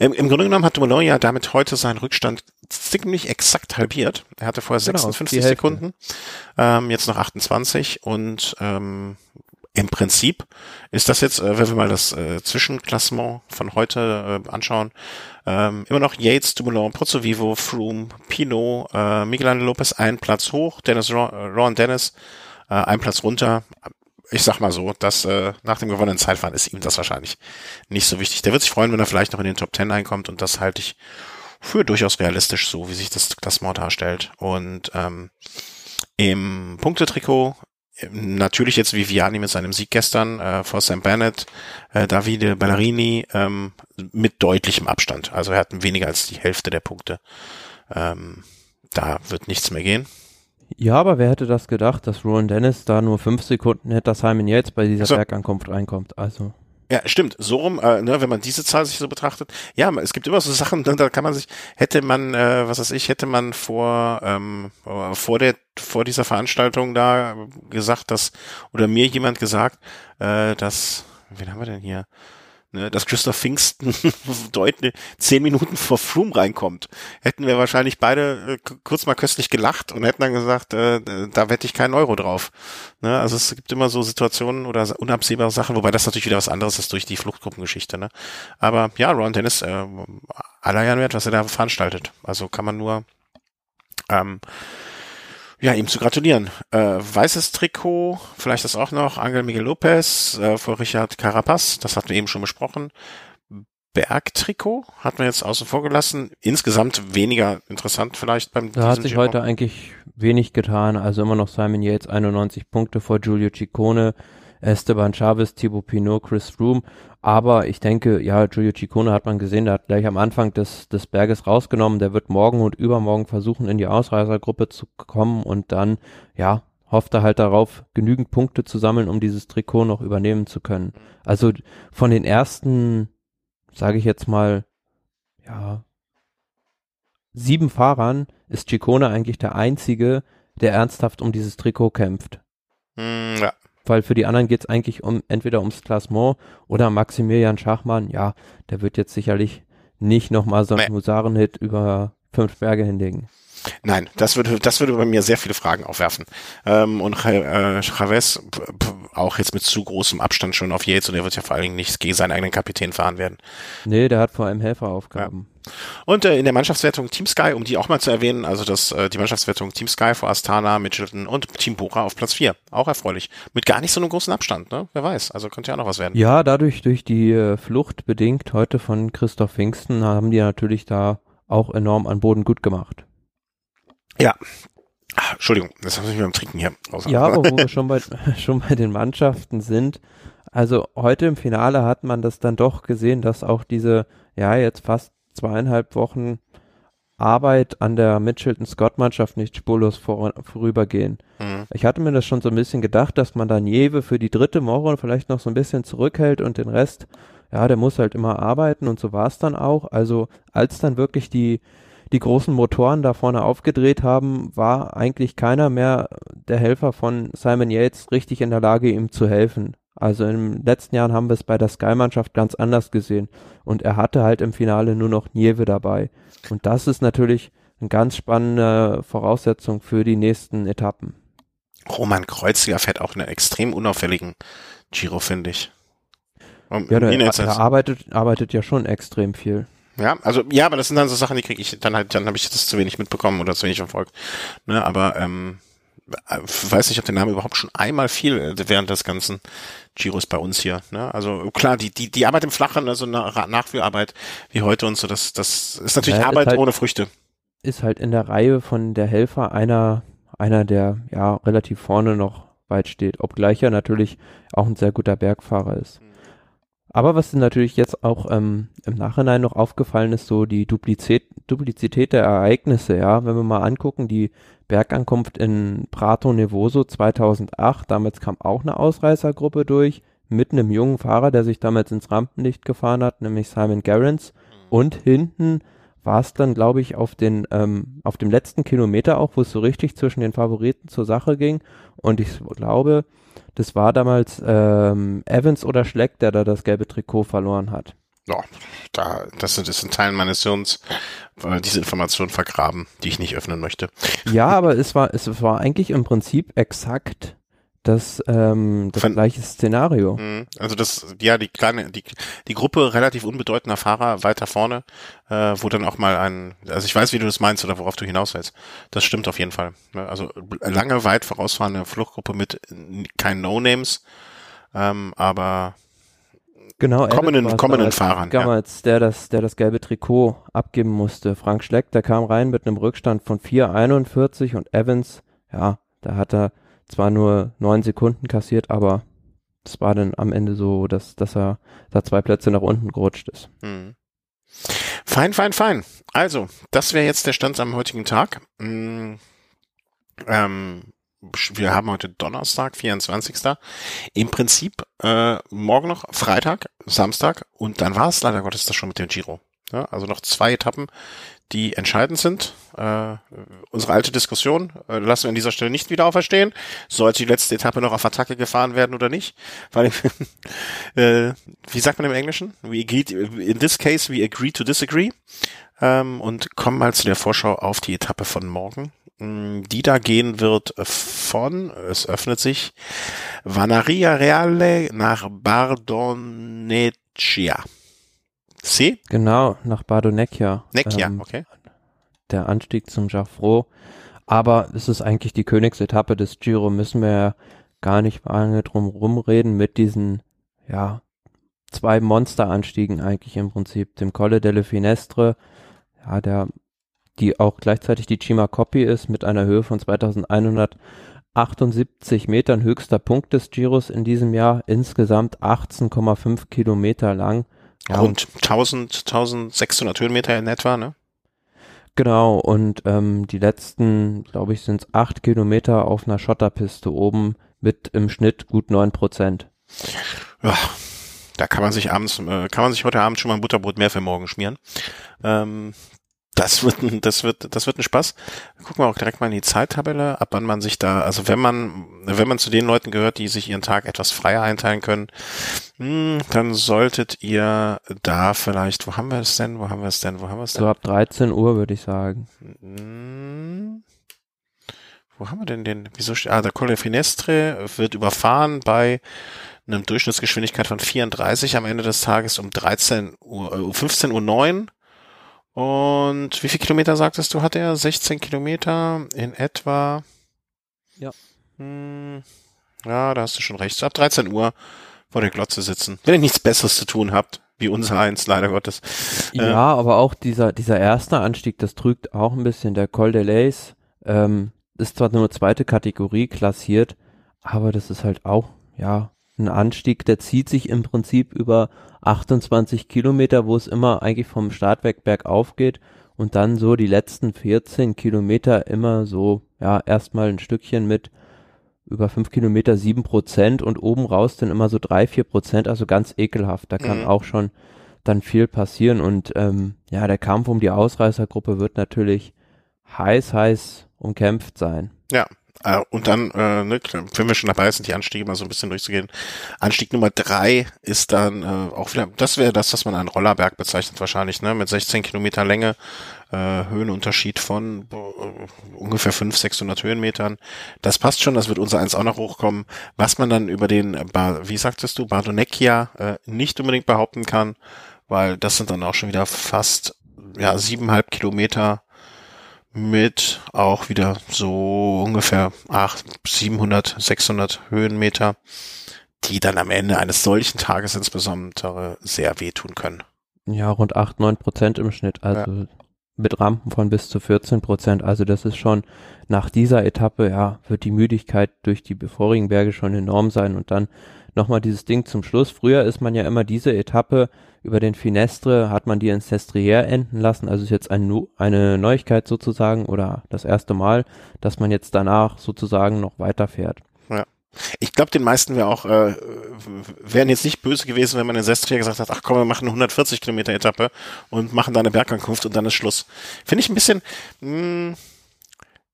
Im, Im Grunde genommen hat Dumoulin ja damit heute seinen Rückstand ziemlich exakt halbiert. Er hatte vorher 56 genau, Sekunden, ähm, jetzt noch 28 und ähm, im Prinzip ist das jetzt, äh, wenn wir mal das äh, Zwischenklassement von heute äh, anschauen, ähm, immer noch Yates, Dumoulin, Pozzovivo, Froome, Pinot, äh, Miguel Lopez ein Platz hoch, Dennis Ron, äh, Ron Dennis äh, ein Platz runter. Ich sag mal so, dass äh, nach dem gewonnenen Zeitfahren ist ihm das wahrscheinlich nicht so wichtig. Der wird sich freuen, wenn er vielleicht noch in den Top Ten einkommt und das halte ich für durchaus realistisch, so wie sich das Klassement darstellt. Und ähm, im Punktetrikot natürlich jetzt Viviani mit seinem Sieg gestern äh, vor Sam Bennett, äh, Davide Ballerini ähm, mit deutlichem Abstand. Also er hat weniger als die Hälfte der Punkte. Ähm, da wird nichts mehr gehen. Ja, aber wer hätte das gedacht, dass Rowan Dennis da nur fünf Sekunden hätte, dass Simon jetzt bei dieser also, Bergankunft reinkommt. Also. Ja, stimmt. So rum, äh, ne, wenn man diese Zahl sich so betrachtet. Ja, es gibt immer so Sachen, ne, da kann man sich, hätte man, äh, was weiß ich, hätte man vor, ähm, vor der, vor dieser Veranstaltung da gesagt, dass, oder mir jemand gesagt, äh, dass, wen haben wir denn hier? Ne, dass Christoph Pfingsten deutlich zehn Minuten vor Froome reinkommt, hätten wir wahrscheinlich beide äh, kurz mal köstlich gelacht und hätten dann gesagt, äh, da wette ich keinen Euro drauf. Ne, also es gibt immer so Situationen oder unabsehbare Sachen, wobei das natürlich wieder was anderes ist durch die Fluchtgruppengeschichte. Ne? Aber ja, Ron Dennis, äh, aller Jahren wert, was er da veranstaltet. Also kann man nur ähm, ja, ihm zu gratulieren. Äh, weißes Trikot, vielleicht das auch noch, Angel Miguel Lopez äh, vor Richard Carapaz, das hatten wir eben schon besprochen. Bergtrikot hatten wir jetzt außen vor gelassen. Insgesamt weniger interessant vielleicht beim Da hat sich Giro. heute eigentlich wenig getan. Also immer noch Simon Yates 91 Punkte vor Giulio Ciccone, Esteban Chavez, Thibaut Pinot, Chris Froome. Aber ich denke, ja, Giulio Ciccone hat man gesehen, der hat gleich am Anfang des, des Berges rausgenommen. Der wird morgen und übermorgen versuchen, in die Ausreißergruppe zu kommen und dann, ja, hofft er halt darauf, genügend Punkte zu sammeln, um dieses Trikot noch übernehmen zu können. Also von den ersten, sage ich jetzt mal, ja, sieben Fahrern ist Ciccone eigentlich der einzige, der ernsthaft um dieses Trikot kämpft. Hm, ja weil für die anderen geht es eigentlich um entweder ums Klassement oder Maximilian Schachmann, ja, der wird jetzt sicherlich nicht nochmal so einen. Husarenhit über fünf Berge hinlegen. Nein, das würde, das würde bei mir sehr viele Fragen aufwerfen. Ähm, und äh, Chavez auch jetzt mit zu großem Abstand schon auf Yates und er wird ja vor allen Dingen nicht gegen seinen eigenen Kapitän fahren werden. Nee, der hat vor allem Helferaufgaben. Und äh, in der Mannschaftswertung Team Sky, um die auch mal zu erwähnen, also das, äh, die Mannschaftswertung Team Sky vor Astana, Mitchelton und Team Bora auf Platz 4. Auch erfreulich. Mit gar nicht so einem großen Abstand, ne? Wer weiß. Also könnte ja auch noch was werden. Ja, dadurch, durch die äh, Flucht bedingt heute von Christoph Pfingsten, haben die natürlich da auch enorm an Boden gut gemacht. Ja, Ach, Entschuldigung, das haben wir beim Trinken hier. Ja, aber wo wir schon bei, schon bei den Mannschaften sind, also heute im Finale hat man das dann doch gesehen, dass auch diese, ja, jetzt fast zweieinhalb Wochen Arbeit an der Mitchelton-Scott-Mannschaft nicht spurlos vor, vorübergehen. Mhm. Ich hatte mir das schon so ein bisschen gedacht, dass man dann Jewe für die dritte Woche vielleicht noch so ein bisschen zurückhält und den Rest, ja, der muss halt immer arbeiten und so war es dann auch. Also als dann wirklich die, die großen Motoren da vorne aufgedreht haben, war eigentlich keiner mehr der Helfer von Simon Yates richtig in der Lage, ihm zu helfen. Also in den letzten Jahren haben wir es bei der Sky-Mannschaft ganz anders gesehen. Und er hatte halt im Finale nur noch Nieve dabei. Und das ist natürlich eine ganz spannende Voraussetzung für die nächsten Etappen. Roman Kreuziger fährt auch einen extrem unauffälligen Giro, finde ich. Um, ja, der, der arbeitet, arbeitet ja schon extrem viel. Ja, also ja, aber das sind dann so Sachen, die kriege ich dann halt, dann habe ich das zu wenig mitbekommen oder zu wenig verfolgt. Ne, aber ähm, weiß nicht, ob der Name überhaupt schon einmal fiel während des ganzen Giros bei uns hier. Ne? Also klar, die die die Arbeit im Flachen, also Nachführarbeit wie heute und so, das das ist natürlich ja, Arbeit ist halt, ohne Früchte. Ist halt in der Reihe von der Helfer einer einer, der ja relativ vorne noch weit steht, obgleich er natürlich auch ein sehr guter Bergfahrer ist. Aber was natürlich jetzt auch ähm, im Nachhinein noch aufgefallen ist, so die Duplizität, Duplizität der Ereignisse, ja, wenn wir mal angucken, die Bergankunft in Prato Nevoso 2008, damals kam auch eine Ausreißergruppe durch, mit einem jungen Fahrer, der sich damals ins Rampenlicht gefahren hat, nämlich Simon Gerrans. Mhm. Und hinten war es dann, glaube ich, auf den, ähm, auf dem letzten Kilometer auch, wo es so richtig zwischen den Favoriten zur Sache ging. Und ich glaube, das war damals ähm, Evans oder Schleck, der da das gelbe Trikot verloren hat. Ja, da, das sind, das sind Teilen meines Hirns, weil diese Informationen vergraben, die ich nicht öffnen möchte. Ja, aber es war, es war eigentlich im Prinzip exakt das, ähm, das Von, gleiche Szenario. Mhm. Also das, ja, die kleine, die, die Gruppe relativ unbedeutender Fahrer weiter vorne, äh, wo dann auch mal ein, also ich weiß, wie du das meinst oder worauf du hinaus willst. Das stimmt auf jeden Fall. Ne? Also lange weit vorausfahrende Fluchtgruppe mit keinen No-Names, ähm, aber genau, kommenden, kommenden Fahrern. Damals, ja. der das, der das gelbe Trikot abgeben musste. Frank Schleck, der kam rein mit einem Rückstand von 4,41 und Evans, ja, da hat er zwar nur neun Sekunden kassiert, aber es war dann am Ende so, dass, dass er da zwei Plätze nach unten gerutscht ist. Hm. Fein, fein, fein. Also, das wäre jetzt der Stand am heutigen Tag. Hm, ähm, wir haben heute Donnerstag, 24. Im Prinzip äh, morgen noch Freitag, Samstag und dann war es leider Gottes das schon mit dem Giro. Ja, also noch zwei Etappen, die entscheidend sind. Äh, unsere alte Diskussion äh, lassen wir an dieser Stelle nicht wieder auferstehen. Sollte die letzte Etappe noch auf Attacke gefahren werden oder nicht? Weil, äh, wie sagt man im Englischen? We agreed, in this case, we agree to disagree. Ähm, und kommen mal zu der Vorschau auf die Etappe von morgen. Die da gehen wird von, es öffnet sich, Vanaria Reale nach Bardonecchia. Sie? Genau, nach Bardonecchia. Necchia, ähm, okay. Der Anstieg zum Jaffro. Aber es ist eigentlich die Königsetappe des Giro, müssen wir ja gar nicht lange drum rumreden mit diesen, ja, zwei Monsteranstiegen eigentlich im Prinzip, dem Colle delle Finestre, ja, der, die auch gleichzeitig die Cima Coppi ist mit einer Höhe von 2178 Metern, höchster Punkt des Giros in diesem Jahr, insgesamt 18,5 Kilometer lang. Ja, Rund 1000, 1600 Höhenmeter in etwa, ne? Genau, und ähm, die letzten, glaube ich, sind es acht Kilometer auf einer Schotterpiste oben mit im Schnitt gut neun Prozent. Ja, da kann man sich abends, äh, kann man sich heute Abend schon mal ein Butterbrot mehr für morgen schmieren. Ähm, das wird, ein, das wird, das wird ein Spaß. Gucken wir auch direkt mal in die Zeittabelle, ab wann man sich da, also wenn man, wenn man zu den Leuten gehört, die sich ihren Tag etwas freier einteilen können, hm, dann solltet ihr da vielleicht, wo haben wir es denn, wo haben wir es denn, wo haben wir es denn? So ab 13 Uhr würde ich sagen. Hm, wo haben wir denn den, wieso, ah, der Colle Finestre wird überfahren bei einer Durchschnittsgeschwindigkeit von 34 am Ende des Tages um 13 Uhr, äh, 15 Uhr 9 und wie viel Kilometer sagtest du, hat er? 16 Kilometer in etwa. Ja. Hm, ja, da hast du schon recht. So ab 13 Uhr vor der Glotze sitzen. Wenn ihr nichts Besseres zu tun habt, wie unser eins, leider Gottes. Ja, äh, aber auch dieser, dieser erste Anstieg, das trügt auch ein bisschen. Der Col de Leys ähm, ist zwar nur zweite Kategorie klassiert, aber das ist halt auch, ja, ein Anstieg, der zieht sich im Prinzip über 28 Kilometer, wo es immer eigentlich vom Startweg bergauf geht und dann so die letzten 14 Kilometer immer so, ja, erstmal ein Stückchen mit über 5 Kilometer 7 Prozent und oben raus dann immer so 3, 4 Prozent, also ganz ekelhaft. Da kann mhm. auch schon dann viel passieren und ähm, ja, der Kampf um die Ausreißergruppe wird natürlich heiß, heiß umkämpft sein. Ja, äh, und dann, äh, ne, wenn wir schon dabei sind, die Anstiege mal so ein bisschen durchzugehen. Anstieg Nummer drei ist dann äh, auch wieder, das wäre das, was man einen Rollerberg bezeichnet wahrscheinlich, ne, mit 16 Kilometer Länge, äh, Höhenunterschied von äh, ungefähr 500, 600 Höhenmetern. Das passt schon, das wird unser eins auch noch hochkommen. Was man dann über den, wie sagtest du, Bardonecchia äh, nicht unbedingt behaupten kann, weil das sind dann auch schon wieder fast ja siebeneinhalb Kilometer mit auch wieder so ungefähr 800, 700, 600 Höhenmeter, die dann am Ende eines solchen Tages insbesondere sehr wehtun können. Ja, rund 8, 9 Prozent im Schnitt, also ja. mit Rampen von bis zu 14 Prozent. Also das ist schon nach dieser Etappe, ja, wird die Müdigkeit durch die vorigen Berge schon enorm sein und dann nochmal dieses Ding zum Schluss. Früher ist man ja immer diese Etappe über den Finestre, hat man die ins Sestriere enden lassen. Also ist jetzt ein, eine Neuigkeit sozusagen oder das erste Mal, dass man jetzt danach sozusagen noch weiterfährt. Ja. Ich glaube, den meisten wäre auch, äh, wären jetzt nicht böse gewesen, wenn man in Sestriere gesagt hat, ach komm, wir machen eine 140 Kilometer Etappe und machen da eine Bergankunft und dann ist Schluss. Finde ich ein bisschen, mh, hm,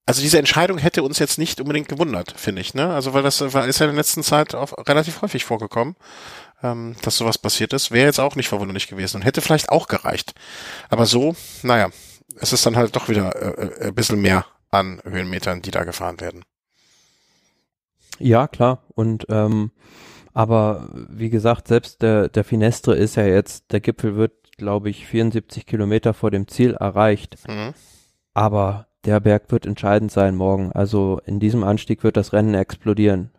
also diese Entscheidung hätte uns jetzt nicht unbedingt gewundert, finde ich, ne? Also weil das war, ist ja in der letzten Zeit auch relativ häufig vorgekommen, ähm, dass sowas passiert ist. Wäre jetzt auch nicht verwunderlich gewesen und hätte vielleicht auch gereicht. Aber so, naja, es ist dann halt doch wieder äh, äh ein bisschen mehr an Höhenmetern, die da gefahren werden. Ja, klar. Und ähm, aber wie gesagt, selbst der, der Finestre ist ja jetzt, der Gipfel wird, glaube ich, 74 Kilometer vor dem Ziel erreicht. Mhm. Aber der Berg wird entscheidend sein morgen. Also in diesem Anstieg wird das Rennen explodieren.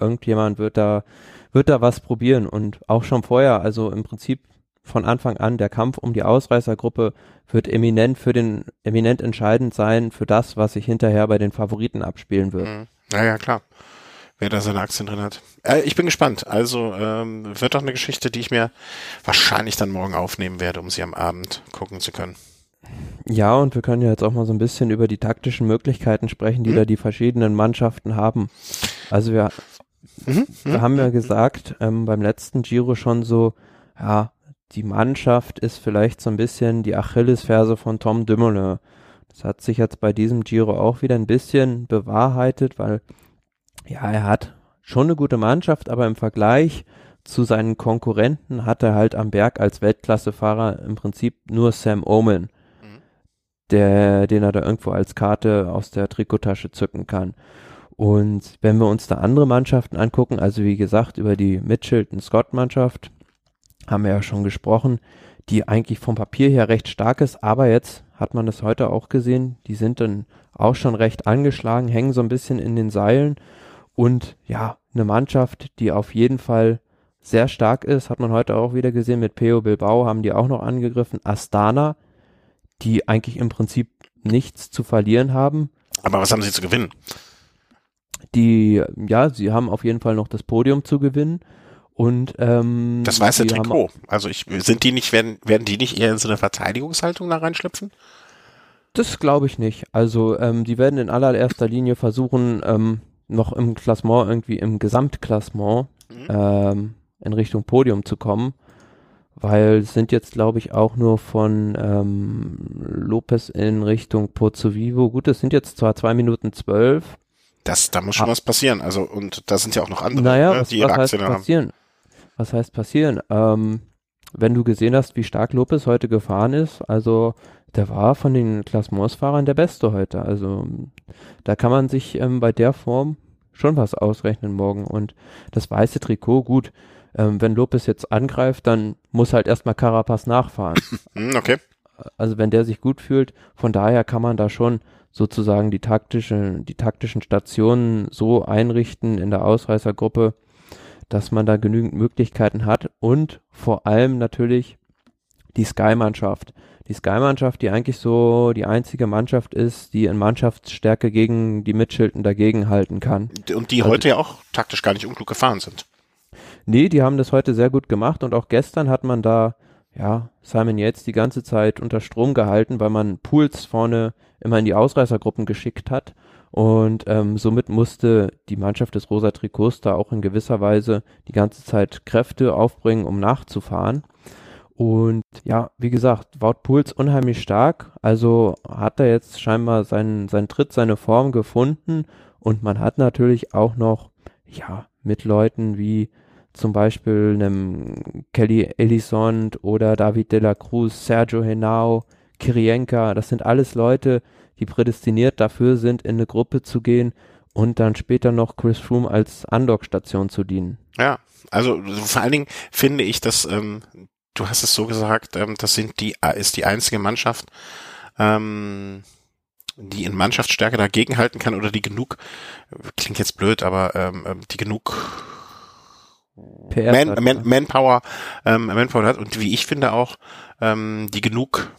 Irgendjemand wird da, wird da was probieren und auch schon vorher, also im Prinzip von Anfang an, der Kampf um die Ausreißergruppe wird eminent für den, eminent entscheidend sein für das, was sich hinterher bei den Favoriten abspielen wird. Mhm. Ja, ja, klar. Wer da seine Aktien drin hat. Äh, ich bin gespannt. Also ähm, wird doch eine Geschichte, die ich mir wahrscheinlich dann morgen aufnehmen werde, um sie am Abend gucken zu können. Ja, und wir können ja jetzt auch mal so ein bisschen über die taktischen Möglichkeiten sprechen, die mhm. da die verschiedenen Mannschaften haben. Also wir, mhm. wir haben ja gesagt, ähm, beim letzten Giro schon so, ja, die Mannschaft ist vielleicht so ein bisschen die Achillesferse von Tom Dumoulin. Das hat sich jetzt bei diesem Giro auch wieder ein bisschen bewahrheitet, weil ja, er hat schon eine gute Mannschaft, aber im Vergleich zu seinen Konkurrenten hat er halt am Berg als Weltklassefahrer im Prinzip nur Sam Omen, mhm. Der, den er da irgendwo als Karte aus der Trikottasche zücken kann. Und wenn wir uns da andere Mannschaften angucken, also wie gesagt, über die Mitchelton-Scott-Mannschaft haben wir ja schon gesprochen, die eigentlich vom Papier her recht stark ist, aber jetzt hat man das heute auch gesehen, die sind dann auch schon recht angeschlagen, hängen so ein bisschen in den Seilen und ja, eine Mannschaft, die auf jeden Fall sehr stark ist, hat man heute auch wieder gesehen mit Peo Bilbao, haben die auch noch angegriffen. Astana, die eigentlich im Prinzip nichts zu verlieren haben. Aber was haben sie zu gewinnen? Die, ja, sie haben auf jeden Fall noch das Podium zu gewinnen. Und ähm, das weiße Trikot. Also ich, sind die nicht, werden, werden die nicht eher in so eine Verteidigungshaltung da reinschlüpfen? Das glaube ich nicht. Also ähm, die werden in allererster Linie versuchen, ähm, noch im Klassement, irgendwie im Gesamtklassement, mhm. ähm, in Richtung Podium zu kommen. Weil es sind jetzt, glaube ich, auch nur von ähm, Lopez in Richtung Pozzo Vivo. Gut, es sind jetzt zwar zwei Minuten zwölf. Das, da muss schon ah. was passieren. Also, und da sind ja auch noch andere, naja, ne, was, die ihre was heißt passieren? haben. Was heißt passieren? Ähm, wenn du gesehen hast, wie stark Lopez heute gefahren ist, also der war von den Klassementsfahrern der Beste heute. Also da kann man sich ähm, bei der Form schon was ausrechnen morgen. Und das weiße Trikot, gut, ähm, wenn Lopez jetzt angreift, dann muss halt erstmal Carapaz nachfahren. Hm, okay. Also wenn der sich gut fühlt, von daher kann man da schon sozusagen die taktische, die taktischen Stationen so einrichten in der Ausreißergruppe, dass man da genügend Möglichkeiten hat und vor allem natürlich die Sky-Mannschaft. Die Sky-Mannschaft, die eigentlich so die einzige Mannschaft ist, die in Mannschaftsstärke gegen die Mitschilden dagegen halten kann. Und die also, heute ja auch taktisch gar nicht unklug gefahren sind. Nee, die haben das heute sehr gut gemacht und auch gestern hat man da, ja, Simon Yates die ganze Zeit unter Strom gehalten, weil man Pools vorne immer in die Ausreißergruppen geschickt hat. Und ähm, somit musste die Mannschaft des Rosa Trikots da auch in gewisser Weise die ganze Zeit Kräfte aufbringen, um nachzufahren. Und ja, wie gesagt, Wout Pools unheimlich stark. Also hat er jetzt scheinbar seinen, seinen Tritt, seine Form gefunden. Und man hat natürlich auch noch, ja, mit Leuten wie zum Beispiel einem Kelly Ellison oder David de la Cruz, Sergio Henao, Kirienka, das sind alles Leute, die prädestiniert dafür sind, in eine Gruppe zu gehen und dann später noch Chris Froome als Undock-Station zu dienen. Ja, also vor allen Dingen finde ich, dass ähm, du hast es so gesagt, ähm, das sind die ist die einzige Mannschaft, ähm, die in Mannschaftsstärke dagegenhalten kann oder die genug klingt jetzt blöd, aber ähm, ähm die genug Man, Man, Manpower, ähm, Manpower hat und wie ich finde auch ähm, die genug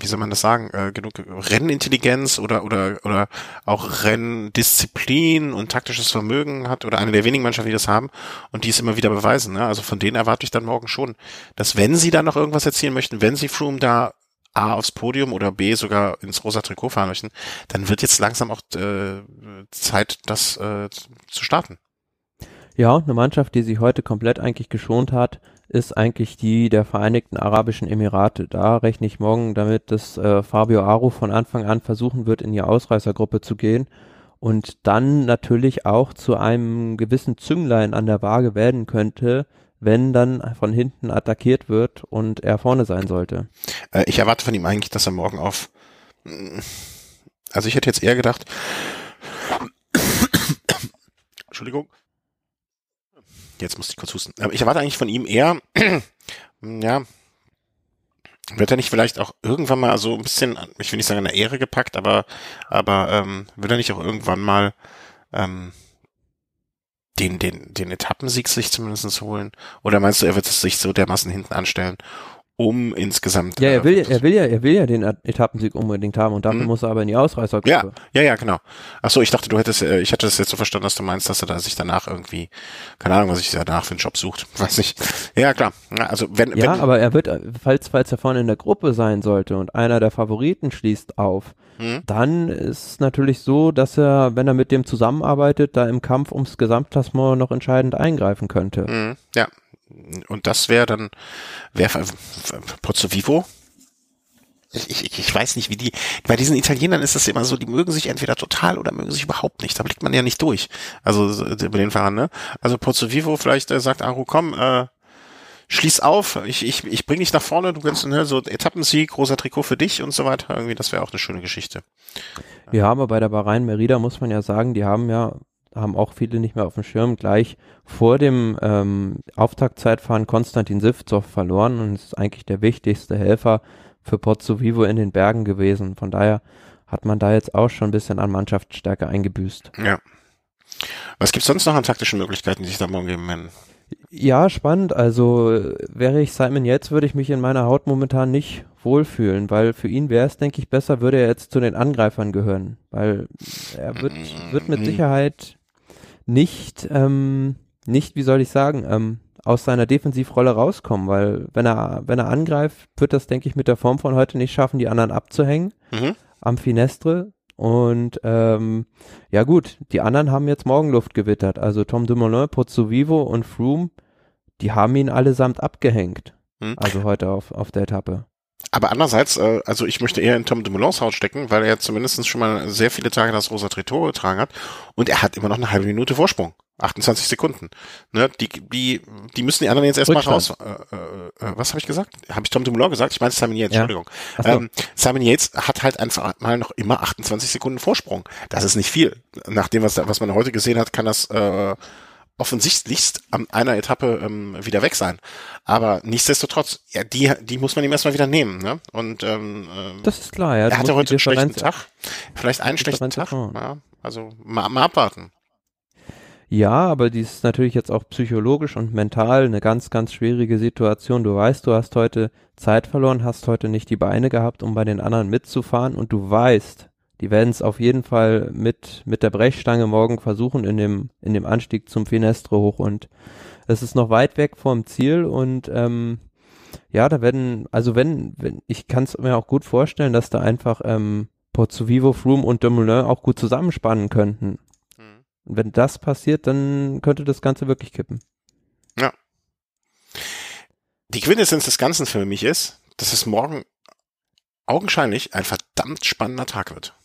wie soll man das sagen, äh, genug Rennintelligenz oder oder oder auch Renndisziplin und taktisches Vermögen hat oder eine der wenigen Mannschaften, die das haben und die es immer wieder beweisen. Ne? Also von denen erwarte ich dann morgen schon, dass wenn sie da noch irgendwas erzielen möchten, wenn sie Froome da A aufs Podium oder B sogar ins rosa Trikot fahren möchten, dann wird jetzt langsam auch äh, Zeit, das äh, zu starten. Ja, eine Mannschaft, die sich heute komplett eigentlich geschont hat, ist eigentlich die der Vereinigten Arabischen Emirate. Da rechne ich morgen damit, dass äh, Fabio Aru von Anfang an versuchen wird, in die Ausreißergruppe zu gehen und dann natürlich auch zu einem gewissen Zünglein an der Waage werden könnte, wenn dann von hinten attackiert wird und er vorne sein sollte. Äh, ich erwarte von ihm eigentlich, dass er morgen auf. Also ich hätte jetzt eher gedacht. Entschuldigung Jetzt muss ich kurz husten. Aber ich erwarte eigentlich von ihm eher, ja, wird er nicht vielleicht auch irgendwann mal so ein bisschen, ich will nicht sagen, eine Ehre gepackt, aber, aber ähm, wird er nicht auch irgendwann mal ähm, den, den, den Etappensieg sich zumindest holen? Oder meinst du, er wird es sich so dermaßen hinten anstellen um insgesamt. Ja, er äh, will, äh, er will ja, er will ja den Etappensieg unbedingt haben und dafür mhm. muss er aber in die Ausreißergruppe. Ja, ja, ja, genau. Ach so, ich dachte, du hättest, äh, ich hatte das jetzt so verstanden, dass du meinst, dass er da sich danach irgendwie, keine Ahnung, was ich danach für einen Job sucht, weiß nicht. Ja, klar. Also wenn, ja, wenn, aber er wird, falls, falls er vorne in der Gruppe sein sollte und einer der Favoriten schließt auf, mhm. dann ist es natürlich so, dass er, wenn er mit dem zusammenarbeitet, da im Kampf ums Gesamtklassement noch entscheidend eingreifen könnte. Mhm. Ja, und das wäre dann, wäre Pozzo Vivo, ich, ich, ich weiß nicht, wie die, bei diesen Italienern ist das immer so, die mögen sich entweder total oder mögen sich überhaupt nicht. Da blickt man ja nicht durch. Also bei den Fahrern, ne? Also Pozzo Vivo vielleicht äh, sagt Aru, komm, äh, schließ auf, ich, ich, ich bring dich nach vorne, du kannst ne, so Etappensieg, großer Trikot für dich und so weiter. Irgendwie, das wäre auch eine schöne Geschichte. Ja, aber bei der Bahrain Merida muss man ja sagen, die haben ja haben auch viele nicht mehr auf dem Schirm, gleich vor dem ähm, Auftaktzeitfahren Konstantin Sivzov verloren und ist eigentlich der wichtigste Helfer für Pozzo Vivo in den Bergen gewesen. Von daher hat man da jetzt auch schon ein bisschen an Mannschaftsstärke eingebüßt. Ja. Was gibt's sonst noch an taktischen Möglichkeiten, die sich da morgen geben werden? Ja, spannend. Also wäre ich Simon jetzt, würde ich mich in meiner Haut momentan nicht wohlfühlen, weil für ihn wäre es, denke ich, besser, würde er jetzt zu den Angreifern gehören, weil er wird, wird mit mhm. Sicherheit nicht, ähm, nicht, wie soll ich sagen, ähm, aus seiner Defensivrolle rauskommen, weil wenn er, wenn er angreift, wird das, denke ich, mit der Form von heute nicht schaffen, die anderen abzuhängen mhm. am Finestre. Und ähm, ja gut, die anderen haben jetzt Morgenluft gewittert. Also Tom Dumoulin, Pozzovivo und Froome, die haben ihn allesamt abgehängt. Mhm. Also heute auf, auf der Etappe. Aber andererseits, äh, also ich möchte eher in Tom Dumoulins Haut stecken, weil er zumindest schon mal sehr viele Tage das rosa Trikot getragen hat und er hat immer noch eine halbe Minute Vorsprung. 28 Sekunden. Ne, die, die, die müssen die anderen jetzt erstmal raus. Äh, äh, äh, was habe ich gesagt? Habe ich Tom Dumoulin gesagt? Ich meine Simon Yates, ja. Entschuldigung. So. Ähm, Simon Yates hat halt einfach mal noch immer 28 Sekunden Vorsprung. Das ist nicht viel. Nach dem, was, was man heute gesehen hat, kann das äh, offensichtlichst an einer Etappe ähm, wieder weg sein. Aber nichtsdestotrotz, ja, die, die muss man ihm erstmal wieder nehmen. Ne? Und ähm, ähm das ist klar, ja. Er hatte heute einen schlechten Tag. Vielleicht einen schlechten Tag. Ja, also mal, mal abwarten. Ja, aber die ist natürlich jetzt auch psychologisch und mental eine ganz, ganz schwierige Situation. Du weißt, du hast heute Zeit verloren, hast heute nicht die Beine gehabt, um bei den anderen mitzufahren und du weißt, die werden es auf jeden Fall mit, mit der Brechstange morgen versuchen in dem, in dem Anstieg zum Finestre hoch und es ist noch weit weg vom Ziel und ähm, ja, da werden, also wenn, wenn, ich kann es mir auch gut vorstellen, dass da einfach ähm, Vivo, Froome und Dumoulin auch gut zusammenspannen könnten. Mhm. Und wenn das passiert, dann könnte das Ganze wirklich kippen. Ja. Die Quintessenz des Ganzen für mich ist, dass es morgen augenscheinlich ein verdammt spannender Tag wird.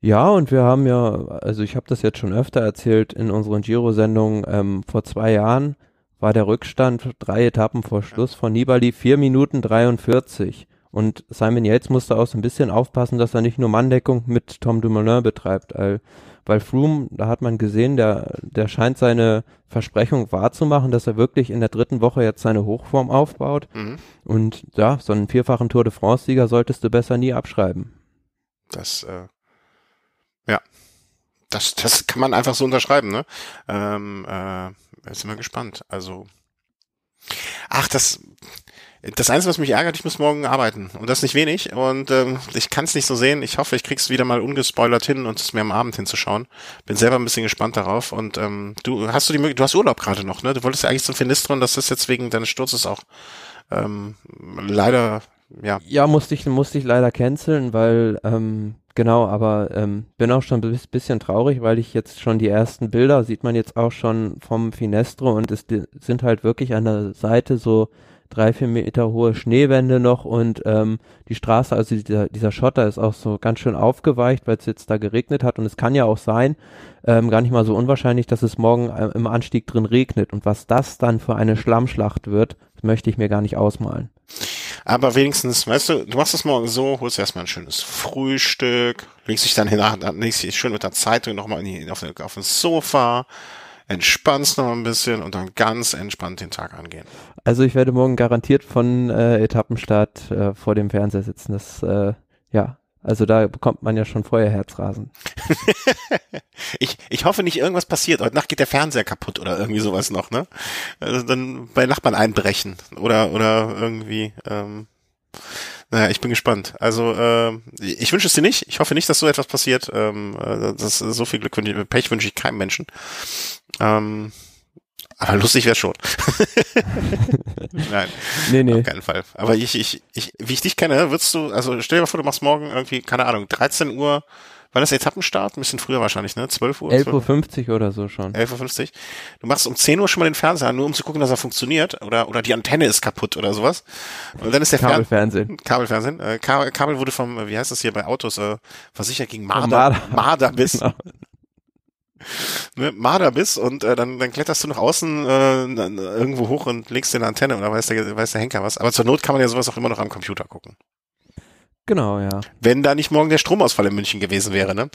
Ja, und wir haben ja, also ich habe das jetzt schon öfter erzählt in unseren Giro-Sendungen, ähm, vor zwei Jahren war der Rückstand drei Etappen vor Schluss von Nibali vier Minuten 43. Und Simon Yates musste auch so ein bisschen aufpassen, dass er nicht nur Manndeckung mit Tom Dumoulin betreibt, weil, weil Froome, da hat man gesehen, der, der scheint seine Versprechung wahrzumachen, dass er wirklich in der dritten Woche jetzt seine Hochform aufbaut. Mhm. Und ja, so einen vierfachen Tour de France-Sieger solltest du besser nie abschreiben. Das äh. Das, das kann man einfach so unterschreiben, ne? Ähm, äh, sind wir gespannt. Also. Ach, das. Das Einzige, was mich ärgert, ich muss morgen arbeiten und das nicht wenig und ähm, ich kann es nicht so sehen. Ich hoffe, ich krieg's wieder mal ungespoilert hin und es mir am Abend hinzuschauen. Bin selber ein bisschen gespannt darauf und ähm, du hast du die Möglichkeit, du hast Urlaub gerade noch, ne? Du wolltest ja eigentlich zum Finistron, das ist jetzt wegen deines Sturzes auch ähm, leider ja. Ja, musste ich musste ich leider canceln, weil ähm, Genau, aber ähm, bin auch schon ein bisschen traurig, weil ich jetzt schon die ersten Bilder sieht man jetzt auch schon vom Finestro und es sind halt wirklich an der Seite so drei, vier Meter hohe Schneewände noch und ähm, die Straße, also dieser, dieser Schotter ist auch so ganz schön aufgeweicht, weil es jetzt da geregnet hat und es kann ja auch sein, ähm, gar nicht mal so unwahrscheinlich, dass es morgen äh, im Anstieg drin regnet und was das dann für eine Schlammschlacht wird, möchte ich mir gar nicht ausmalen. Aber wenigstens, weißt du, du machst es morgen so, holst erstmal ein schönes Frühstück, legst dich dann hinach, dann legst dich schön mit der Zeitung nochmal auf, auf das Sofa, entspannst noch ein bisschen und dann ganz entspannt den Tag angehen. Also ich werde morgen garantiert von äh, Etappenstart äh, vor dem Fernseher sitzen. Das, äh, ja, also da bekommt man ja schon vorher Herzrasen. ich, ich hoffe nicht, irgendwas passiert. Heute Nacht geht der Fernseher kaputt oder irgendwie sowas noch, ne? Also dann bei Nachbarn einbrechen oder oder irgendwie. Ähm, naja, ich bin gespannt. Also äh, ich wünsche es dir nicht. Ich hoffe nicht, dass so etwas passiert. Ähm, äh, das so viel Glück, Pech wünsche ich keinem Menschen. Ähm, aber lustig wäre schon. Nein, nee, nee. auf keinen Fall. Aber ich, ich, ich, wie ich dich kenne, würdest du, also stell dir mal vor, du machst morgen irgendwie, keine Ahnung, 13 Uhr War das Etappenstart? Ein bisschen früher wahrscheinlich, ne? 12 Uhr? 11.50 Uhr oder so schon. 11.50 Uhr. Du machst um 10 Uhr schon mal den Fernseher an, nur um zu gucken, dass er funktioniert. Oder, oder die Antenne ist kaputt oder sowas. Und dann ist der Kabelfernsehen. Kabelfernsehen. Äh, Kabel, Kabel wurde vom, wie heißt das hier bei Autos, äh, versichert gegen Marder, Marderbiss. Genau. Ne, Marderbiss und äh, dann, dann kletterst du nach außen äh, irgendwo hoch und legst dir eine Antenne oder weiß der, weiß der Henker was. Aber zur Not kann man ja sowas auch immer noch am Computer gucken. Genau, ja. Wenn da nicht morgen der Stromausfall in München gewesen wäre, ne?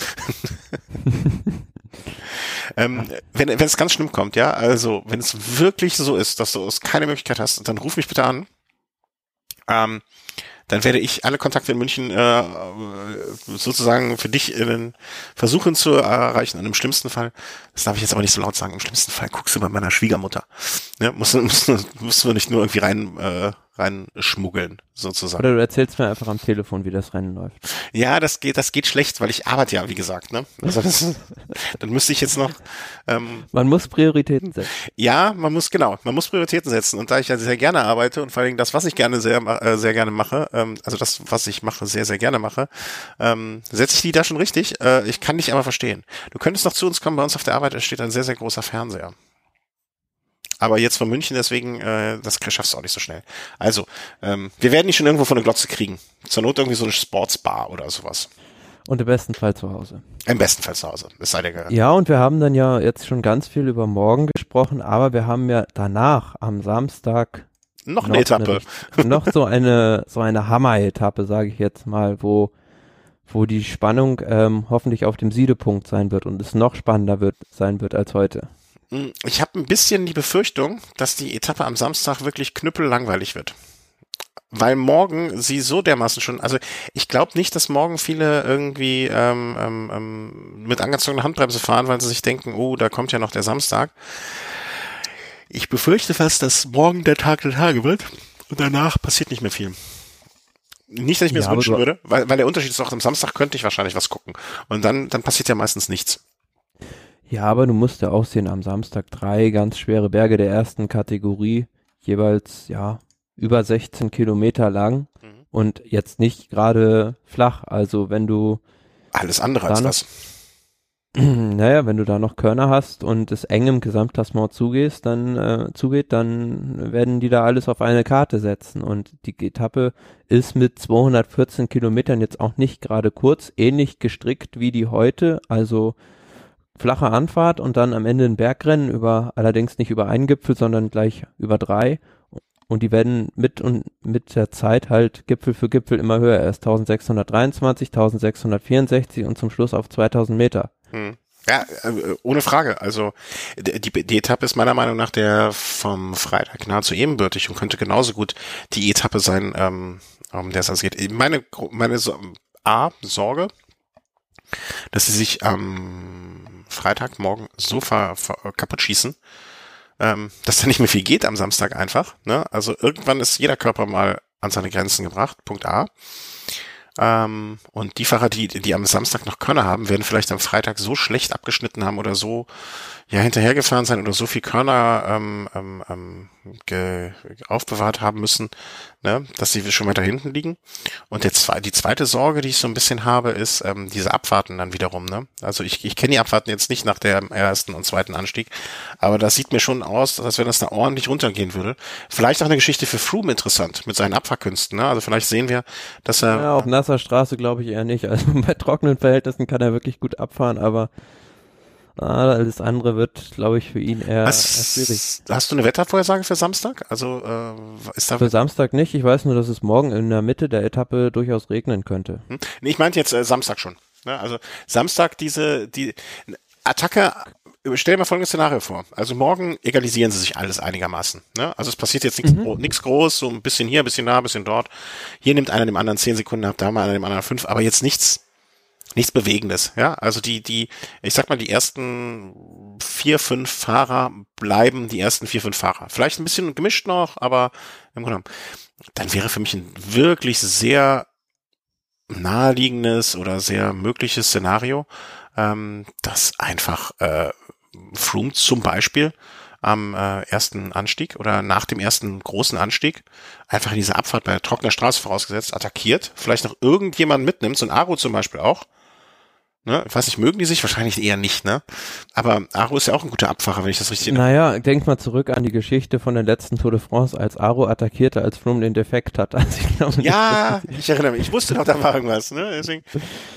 ähm, wenn wenn es ganz schlimm kommt, ja, also wenn es wirklich so ist, dass du es keine Möglichkeit hast, dann ruf mich bitte an. Ähm, dann werde ich alle Kontakte in München äh, sozusagen für dich in versuchen zu erreichen. Und im schlimmsten Fall, das darf ich jetzt aber nicht so laut sagen, im schlimmsten Fall guckst du bei meiner Schwiegermutter. Ja, musst, musst, musst du nicht nur irgendwie rein äh, reinschmuggeln, sozusagen. Oder du erzählst mir einfach am Telefon, wie das Rennen läuft. Ja, das geht, das geht schlecht, weil ich arbeite ja, wie gesagt, ne? Also das, dann müsste ich jetzt noch. Ähm, man muss Prioritäten setzen. Ja, man muss genau, man muss Prioritäten setzen. Und da ich ja sehr gerne arbeite und vor allen Dingen das, was ich gerne sehr, äh, sehr gerne mache, ähm, also das, was ich mache, sehr, sehr gerne mache, ähm, setze ich die da schon richtig. Äh, ich kann dich aber verstehen. Du könntest noch zu uns kommen, bei uns auf der Arbeit steht ein sehr, sehr großer Fernseher. Aber jetzt von München, deswegen, äh, das schaffst du auch nicht so schnell. Also, ähm, wir werden nicht schon irgendwo von der Glotze kriegen. Zur Not irgendwie so eine Sportsbar oder sowas. Und im besten Fall zu Hause. Im besten Fall zu Hause. Es sei dir Ja, und wir haben dann ja jetzt schon ganz viel über morgen gesprochen, aber wir haben ja danach am Samstag noch eine noch Etappe. Eine, noch so eine so eine Hammer-Etappe, sage ich jetzt mal, wo wo die Spannung ähm, hoffentlich auf dem Siedepunkt sein wird und es noch spannender wird sein wird als heute. Ich habe ein bisschen die Befürchtung, dass die Etappe am Samstag wirklich knüppellangweilig wird. Weil morgen sie so dermaßen schon, also ich glaube nicht, dass morgen viele irgendwie ähm, ähm, ähm, mit angezogener Handbremse fahren, weil sie sich denken, oh, da kommt ja noch der Samstag. Ich befürchte fast, dass morgen der Tag der Tage wird und danach passiert nicht mehr viel. Nicht, dass ich mir ja, das wünschen würde, weil, weil der Unterschied ist auch, am Samstag könnte ich wahrscheinlich was gucken. Und dann, dann passiert ja meistens nichts. Ja, aber du musst ja auch sehen, am Samstag drei ganz schwere Berge der ersten Kategorie, jeweils, ja, über 16 Kilometer lang mhm. und jetzt nicht gerade flach. Also wenn du alles andere als das. Naja, wenn du da noch Körner hast und es eng im Gesamtklassement zugehst, dann äh, zugeht, dann werden die da alles auf eine Karte setzen. Und die Etappe ist mit 214 Kilometern jetzt auch nicht gerade kurz, ähnlich gestrickt wie die heute. Also flache Anfahrt und dann am Ende ein Bergrennen über, allerdings nicht über einen Gipfel, sondern gleich über drei. Und die werden mit und mit der Zeit halt Gipfel für Gipfel immer höher. Erst 1623, 1664 und zum Schluss auf 2000 Meter. Hm. Ja, äh, ohne Frage. Also die, die Etappe ist meiner Meinung nach der vom Freitag nahezu ebenbürtig und könnte genauso gut die Etappe sein, ähm, um der es geht. Meine, meine A, Sorge, dass sie sich am Freitagmorgen so ver, ver, kaputt schießen, ähm, dass da nicht mehr viel geht am Samstag einfach. Ne? Also irgendwann ist jeder Körper mal an seine Grenzen gebracht. Punkt A. Ähm, und die Fahrer, die, die am Samstag noch Körner haben, werden vielleicht am Freitag so schlecht abgeschnitten haben oder so ja hinterhergefahren sein oder so viel Körner ähm, ähm, ähm, ge, aufbewahrt haben müssen, ne, dass sie schon weiter hinten liegen. Und der zwei, die zweite Sorge, die ich so ein bisschen habe, ist ähm, diese Abfahrten dann wiederum. Ne? Also ich, ich kenne die Abfahrten jetzt nicht nach dem ersten und zweiten Anstieg, aber das sieht mir schon aus, als wenn das da ordentlich runtergehen würde. Vielleicht auch eine Geschichte für Froome interessant mit seinen Abfahrkünsten. Ne? Also vielleicht sehen wir, dass er... Ja, auf nasser Straße glaube ich eher nicht. Also bei trockenen Verhältnissen kann er wirklich gut abfahren, aber alles andere wird, glaube ich, für ihn eher, eher, schwierig. Hast du eine Wettervorhersage für Samstag? Also äh, ist da für Samstag nicht. Ich weiß nur, dass es morgen in der Mitte der Etappe durchaus regnen könnte. Hm? Nee, ich meinte jetzt äh, Samstag schon. Ne? Also Samstag diese die Attacke. Stell dir mal folgendes Szenario vor. Also morgen egalisieren sie sich alles einigermaßen. Ne? Also es passiert jetzt nichts mhm. groß, so ein bisschen hier, ein bisschen da, ein bisschen dort. Hier nimmt einer dem anderen zehn Sekunden ab, da mal einer dem anderen fünf, aber jetzt nichts nichts Bewegendes, ja. Also die, die, ich sag mal, die ersten vier, fünf Fahrer bleiben die ersten vier, fünf Fahrer. Vielleicht ein bisschen gemischt noch, aber im Grunde genommen, dann wäre für mich ein wirklich sehr naheliegendes oder sehr mögliches Szenario, ähm, dass einfach äh, Froome zum Beispiel am äh, ersten Anstieg oder nach dem ersten großen Anstieg einfach in dieser Abfahrt bei trockener Straße vorausgesetzt attackiert, vielleicht noch irgendjemand mitnimmt, so ein Aro zum Beispiel auch, Ne? Ich weiß nicht, mögen die sich? Wahrscheinlich eher nicht, ne? Aber Aro ist ja auch ein guter Abfahrer, wenn ich das richtig Naja, denk mal zurück an die Geschichte von der letzten Tour de France, als Aro attackierte, als Froome den Defekt hat. Also ich glaube, ja, ich erinnere mich. Ich wusste noch, da war irgendwas, ne? Deswegen,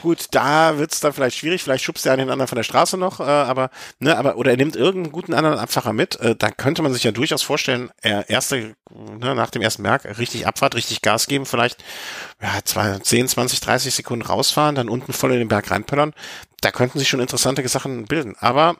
gut, da wird's dann vielleicht schwierig. Vielleicht schubst er einen anderen von der Straße noch, äh, aber, ne, aber, oder er nimmt irgendeinen guten anderen Abfahrer mit. Äh, da könnte man sich ja durchaus vorstellen, er erste, ne, nach dem ersten Berg richtig Abfahrt, richtig Gas geben, vielleicht, ja, zwei, 10, 20, 30 Sekunden rausfahren, dann unten voll in den Berg reinpöllern da könnten sich schon interessante Sachen bilden. Aber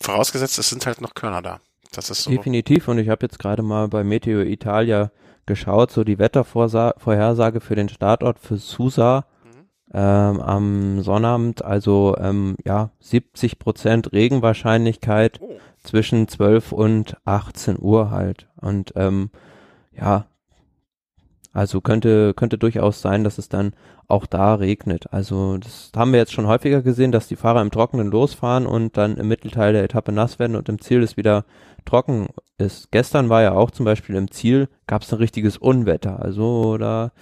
vorausgesetzt, es sind halt noch Körner da. Das ist so. Definitiv. Und ich habe jetzt gerade mal bei Meteo Italia geschaut, so die Wettervorhersage für den Startort für Susa mhm. ähm, am Sonnabend. Also ähm, ja, 70 Prozent Regenwahrscheinlichkeit oh. zwischen 12 und 18 Uhr halt. Und ähm, ja, also könnte, könnte durchaus sein, dass es dann auch da regnet. Also das haben wir jetzt schon häufiger gesehen, dass die Fahrer im Trockenen losfahren und dann im Mittelteil der Etappe nass werden und im Ziel es wieder trocken ist. Gestern war ja auch zum Beispiel im Ziel, gab es ein richtiges Unwetter. Also da,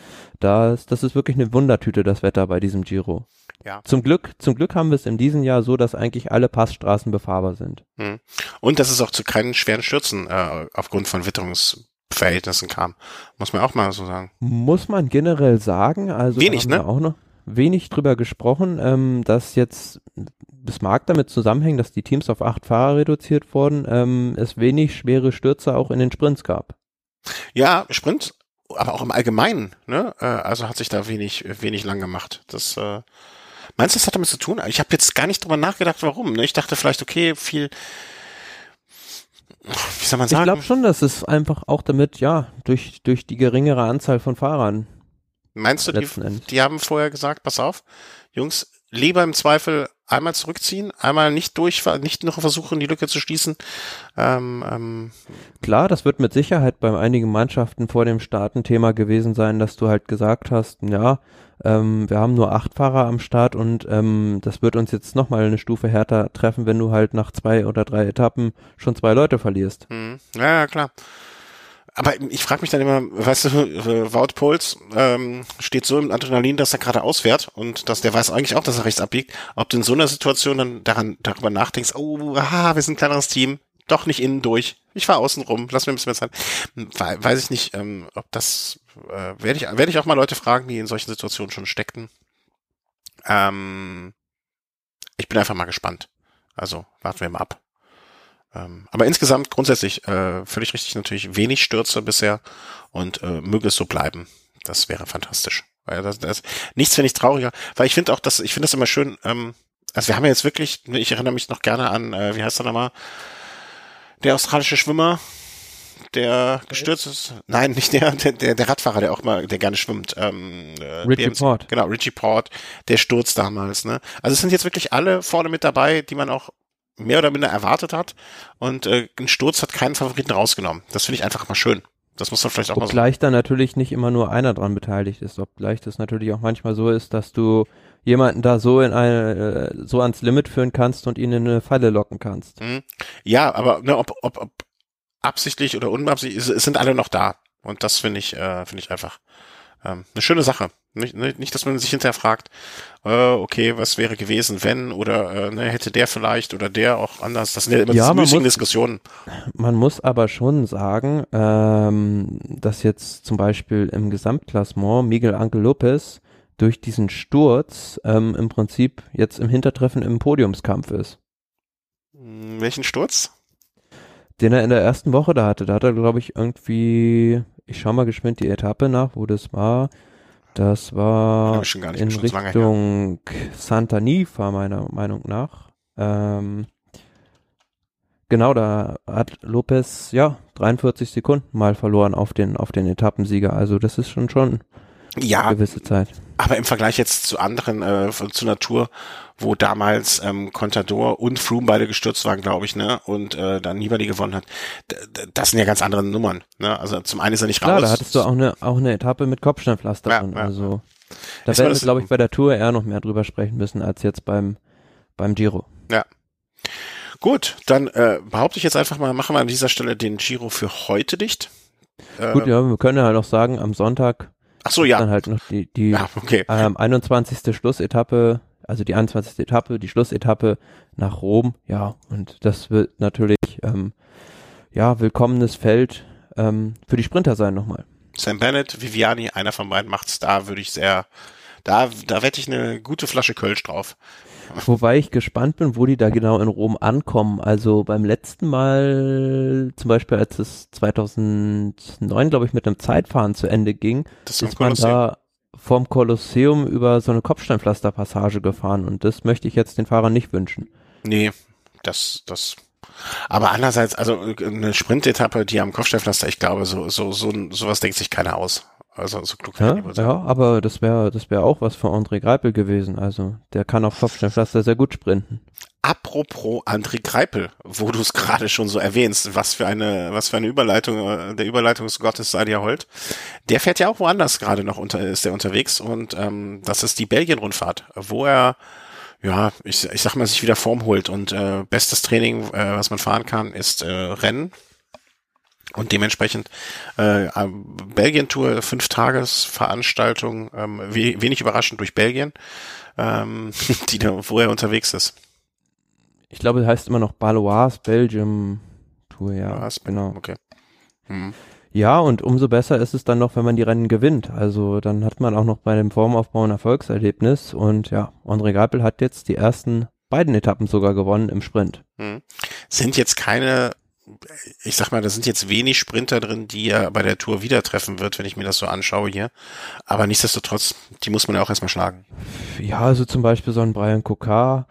da ist, das ist wirklich eine Wundertüte, das Wetter bei diesem Giro. Ja. Zum Glück, zum Glück haben wir es in diesem Jahr so, dass eigentlich alle Passstraßen befahrbar sind. Hm. Und dass es auch zu keinen schweren Stürzen äh, aufgrund von Witterungs Verhältnissen kam. Muss man auch mal so sagen. Muss man generell sagen. Also wenig, ne? Auch noch wenig drüber gesprochen, ähm, dass jetzt, das mag damit zusammenhängen, dass die Teams auf acht Fahrer reduziert wurden, ähm, es wenig schwere Stürze auch in den Sprints gab. Ja, Sprints, aber auch im Allgemeinen, ne? Äh, also hat sich da wenig, wenig lang gemacht. Das, äh, meinst du, das hat damit zu tun? Ich habe jetzt gar nicht drüber nachgedacht, warum. Ne? Ich dachte vielleicht, okay, viel wie soll man sagen? Ich glaube schon, dass es einfach auch damit, ja, durch, durch die geringere Anzahl von Fahrern. Meinst du, die, die haben vorher gesagt, pass auf, Jungs, lieber im Zweifel einmal zurückziehen, einmal nicht durchfahren, nicht noch versuchen, die Lücke zu schließen. Ähm, ähm. Klar, das wird mit Sicherheit bei einigen Mannschaften vor dem Start ein Thema gewesen sein, dass du halt gesagt hast, ja, ähm, wir haben nur acht Fahrer am Start und ähm, das wird uns jetzt nochmal eine Stufe härter treffen, wenn du halt nach zwei oder drei Etappen schon zwei Leute verlierst. Mhm. Ja, ja, klar. Aber ich frage mich dann immer, weißt du, Wout Pols ähm, steht so im Adrenalin, dass er gerade ausfährt und dass der weiß eigentlich auch, dass er rechts abbiegt. Ob du in so einer Situation dann daran darüber nachdenkst, oh, aha, wir sind ein kleineres Team, doch nicht innen durch. Ich fahr außen rum, lass mir ein bisschen mehr Zeit. Weiß ich nicht, ähm, ob das äh, werde ich werde ich auch mal Leute fragen, die in solchen Situationen schon steckten. Ähm, ich bin einfach mal gespannt. Also warten wir mal ab. Ähm, aber insgesamt grundsätzlich äh, völlig richtig natürlich wenig Stürze bisher und äh, möge es so bleiben. Das wäre fantastisch. Weil das, das nichts finde ich trauriger, weil ich finde auch, dass ich finde das immer schön. Ähm, also wir haben ja jetzt wirklich, ich erinnere mich noch gerne an, äh, wie heißt er nochmal, der australische Schwimmer, der gestürzt ist. Nein, nicht der, der, der Radfahrer, der auch mal, der gerne schwimmt. Ähm, äh, Richie BMC, Port. Genau, Richie Port, der Sturz damals. Ne? Also es sind jetzt wirklich alle vorne mit dabei, die man auch mehr oder minder erwartet hat. Und äh, ein Sturz hat keinen Favoriten rausgenommen. Das finde ich einfach mal schön. Das muss man vielleicht auch obgleich mal so. Obgleich da natürlich nicht immer nur einer dran beteiligt ist. Obgleich das natürlich auch manchmal so ist, dass du jemanden da so in eine, äh, so ans Limit führen kannst und ihn in eine Falle locken kannst. Mhm. Ja, aber ne, ob, ob, ob absichtlich oder unabsichtlich, es sind alle noch da. Und das finde ich, äh, finde ich einfach ähm, eine schöne Sache. Nicht, nicht, dass man sich hinterher fragt, äh, okay, was wäre gewesen, wenn oder äh, ne, hätte der vielleicht oder der auch anders. Das sind ja immer ja, diese muss, Diskussionen. Man muss aber schon sagen, ähm, dass jetzt zum Beispiel im Gesamtklassement Miguel Angel Lopez durch diesen Sturz ähm, im Prinzip jetzt im Hintertreffen im Podiumskampf ist. Hm, welchen Sturz? Den er in der ersten Woche da hatte. Da hat er, glaube ich, irgendwie, ich schau mal geschwind die Etappe nach, wo das war. Das war in Richtung Santa Nifa, meiner Meinung nach. Ähm, genau, da hat Lopez, ja, 43 Sekunden mal verloren auf den, auf den Etappensieger. Also das ist schon schon ja, gewisse Zeit. Aber im Vergleich jetzt zu anderen, äh, zu Natur, wo damals ähm, Contador und Froome beide gestürzt waren, glaube ich, ne, und äh, dann Nibali gewonnen hat, das sind ja ganz andere Nummern, ne. Also zum einen ist er nicht Klar, raus. da hattest du auch eine auch eine Etappe mit Kopfsteinpflaster ja, drin, ja. also da ist werden wir, glaube ich, bei der Tour eher noch mehr drüber sprechen müssen als jetzt beim beim Giro. Ja. Gut, dann äh, behaupte ich jetzt einfach mal, machen wir an dieser Stelle den Giro für heute dicht. Gut, ja, wir können ja halt auch sagen, am Sonntag Ach so, ja. Dann halt noch die, die ja, okay. ähm, 21. Schlussetappe also die 21. Etappe, die Schlussetappe nach Rom, ja, und das wird natürlich, ähm, ja, willkommenes Feld ähm, für die Sprinter sein nochmal. Sam Bennett, Viviani, einer von beiden macht's da, würde ich sehr, da, da wette ich eine gute Flasche Kölsch drauf. Wobei ich gespannt bin, wo die da genau in Rom ankommen. Also beim letzten Mal, zum Beispiel als es 2009, glaube ich, mit einem Zeitfahren zu Ende ging, das ist man da vom Kolosseum über so eine Kopfsteinpflasterpassage gefahren und das möchte ich jetzt den Fahrern nicht wünschen. Nee, das, das aber andererseits, also eine Sprintetappe, die am Kopfsteinpflaster, ich glaube, so, so, so, sowas denkt sich keiner aus. Also so klug ja, ja, aber das wäre das wäre auch was für André Greipel gewesen. Also der kann auf Kopfsteinpflaster sehr gut sprinten. Apropos André Greipel, wo du es gerade schon so erwähnst, was für eine was für eine Überleitung äh, der Überleitungsgottes sei dir hold. Der fährt ja auch woanders gerade noch unter ist der unterwegs und ähm, das ist die Belgien-Rundfahrt, wo er ja, ich, ich sag mal, sich wieder Form holt und äh, bestes Training, äh, was man fahren kann, ist äh, Rennen und dementsprechend äh, Belgien-Tour, fünf Tagesveranstaltung, ähm, we wenig überraschend durch Belgien, ähm, die da, wo er unterwegs ist. Ich glaube, es heißt immer noch Balois Belgium Tour, ja. Balois, genau. Okay. Mhm. Ja, und umso besser ist es dann noch, wenn man die Rennen gewinnt. Also dann hat man auch noch bei dem Formaufbau ein Erfolgserlebnis. Und ja, André Geipel hat jetzt die ersten beiden Etappen sogar gewonnen im Sprint. Mhm. Sind jetzt keine ich sag mal, da sind jetzt wenig Sprinter drin, die er bei der Tour wieder treffen wird, wenn ich mir das so anschaue hier. Aber nichtsdestotrotz, die muss man ja auch erstmal schlagen. Ja, also zum Beispiel so ein Brian Kokar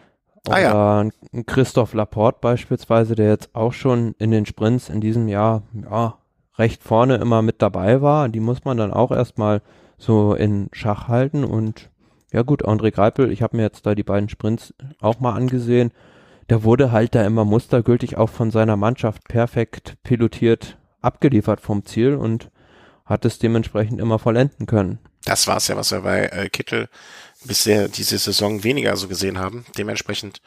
oder ah, ja. ein Christoph Laporte beispielsweise, der jetzt auch schon in den Sprints in diesem Jahr, ja, recht vorne immer mit dabei war. Die muss man dann auch erstmal so in Schach halten und ja gut, André Greipel, ich habe mir jetzt da die beiden Sprints auch mal angesehen der wurde halt da immer mustergültig auch von seiner Mannschaft perfekt pilotiert abgeliefert vom Ziel und hat es dementsprechend immer vollenden können. Das war es ja, was wir bei äh, Kittel bisher diese Saison weniger so gesehen haben. Dementsprechend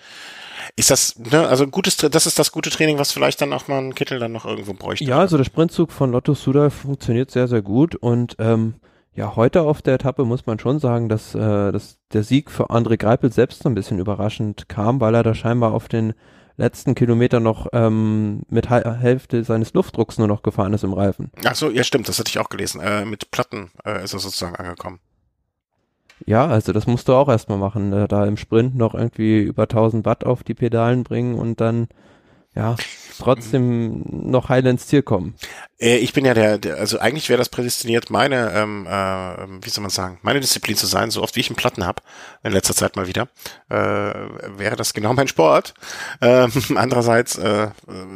ist das, ne, also gutes, das ist das gute Training, was vielleicht dann auch mal ein Kittel dann noch irgendwo bräuchte. Ja, also der Sprintzug von Lotto Suda funktioniert sehr, sehr gut und ähm, ja, heute auf der Etappe muss man schon sagen, dass, äh, dass der Sieg für André Greipel selbst so ein bisschen überraschend kam, weil er da scheinbar auf den letzten Kilometer noch ähm, mit Hälfte seines Luftdrucks nur noch gefahren ist im Reifen. Ach so, ja stimmt, das hatte ich auch gelesen. Äh, mit Platten äh, ist er sozusagen angekommen. Ja, also das musst du auch erstmal machen, äh, da im Sprint noch irgendwie über 1000 Watt auf die Pedalen bringen und dann ja, trotzdem noch heil ins Ziel kommen. Äh, ich bin ja der, der also eigentlich wäre das prädestiniert, meine, ähm, äh, wie soll man sagen, meine Disziplin zu sein, so oft wie ich einen Platten habe, in letzter Zeit mal wieder, äh, wäre das genau mein Sport. Ähm, andererseits, äh,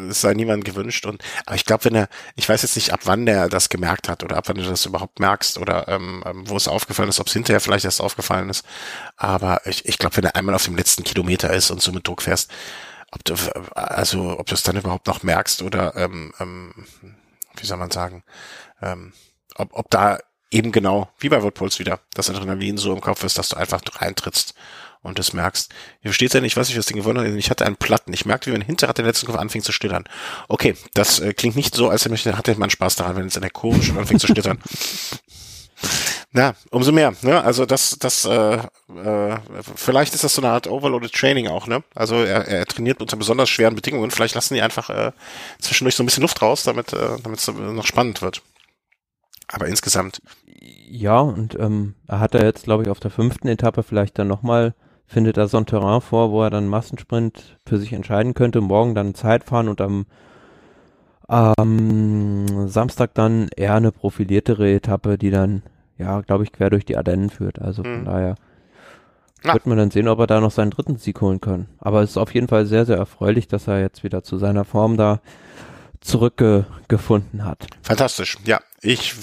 es sei niemand gewünscht und, aber ich glaube, wenn er, ich weiß jetzt nicht, ab wann der das gemerkt hat oder ab wann du das überhaupt merkst oder ähm, ähm wo es aufgefallen ist, ob es hinterher vielleicht erst aufgefallen ist, aber ich, ich glaube, wenn er einmal auf dem letzten Kilometer ist und so mit Druck fährst, ob du, also ob du es dann überhaupt noch merkst oder ähm, ähm, wie soll man sagen, ähm, ob, ob da eben genau, wie bei Woodpulse wieder, das Adrenalin so im Kopf ist, dass du einfach reintrittst und das merkst. Hier steht ja nicht, was ich das Ding gewonnen habe. Ich hatte einen Platten. Ich merkte, wie mein Hinterrad den letzten Kopf anfing zu schlittern. Okay, das äh, klingt nicht so, als hätte man Spaß daran, wenn es in der Kurve schon anfängt zu schlittern. Na, umso mehr. Ne? Also das, das, äh, äh, vielleicht ist das so eine Art Overloaded Training auch. Ne? Also er, er trainiert unter besonders schweren Bedingungen. Vielleicht lassen die einfach äh, zwischendurch so ein bisschen Luft raus, damit äh, damit es noch spannend wird. Aber insgesamt. Ja, und ähm, er hat er jetzt, glaube ich, auf der fünften Etappe vielleicht dann nochmal, findet er so ein Terrain vor, wo er dann Massensprint für sich entscheiden könnte, morgen dann Zeit fahren und am ähm, Samstag dann eher eine profiliertere Etappe, die dann ja, glaube ich, quer durch die Ardennen führt. Also von mhm. daher wird man dann sehen, ob er da noch seinen dritten Sieg holen kann. Aber es ist auf jeden Fall sehr, sehr erfreulich, dass er jetzt wieder zu seiner Form da zurückgefunden hat. Fantastisch. Ja, ich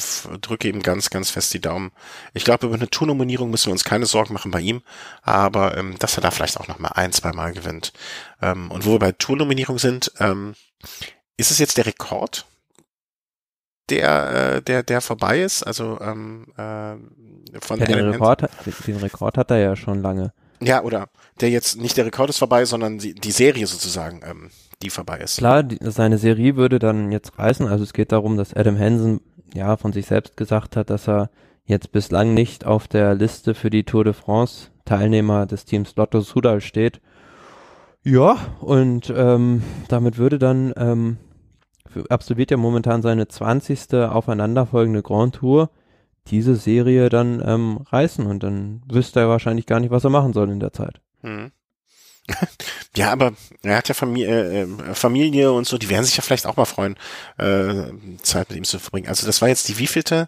drücke ihm ganz, ganz fest die Daumen. Ich glaube, über eine Tournominierung müssen wir uns keine Sorgen machen bei ihm, aber ähm, dass er da vielleicht auch noch mal ein, zwei Mal gewinnt. Ähm, und wo wir bei Tournominierung sind, ähm, ist es jetzt der Rekord der, äh, der, der vorbei ist. Also ähm, äh, von ja, den, Rekord, den Rekord hat er ja schon lange. Ja, oder der jetzt nicht der Rekord ist vorbei, sondern die, die Serie sozusagen, ähm, die vorbei ist. Klar, die, seine Serie würde dann jetzt reißen. Also es geht darum, dass Adam Hansen ja von sich selbst gesagt hat, dass er jetzt bislang nicht auf der Liste für die Tour de France Teilnehmer des Teams Lotto Sudal steht. Ja, und ähm, damit würde dann ähm, absolviert ja momentan seine 20. aufeinanderfolgende Grand Tour diese Serie dann ähm, reißen und dann wüsste er wahrscheinlich gar nicht, was er machen soll in der Zeit. Hm. Ja, aber er hat ja Familie, äh, Familie und so, die werden sich ja vielleicht auch mal freuen, äh, Zeit mit ihm zu verbringen. Also das war jetzt die wievielte,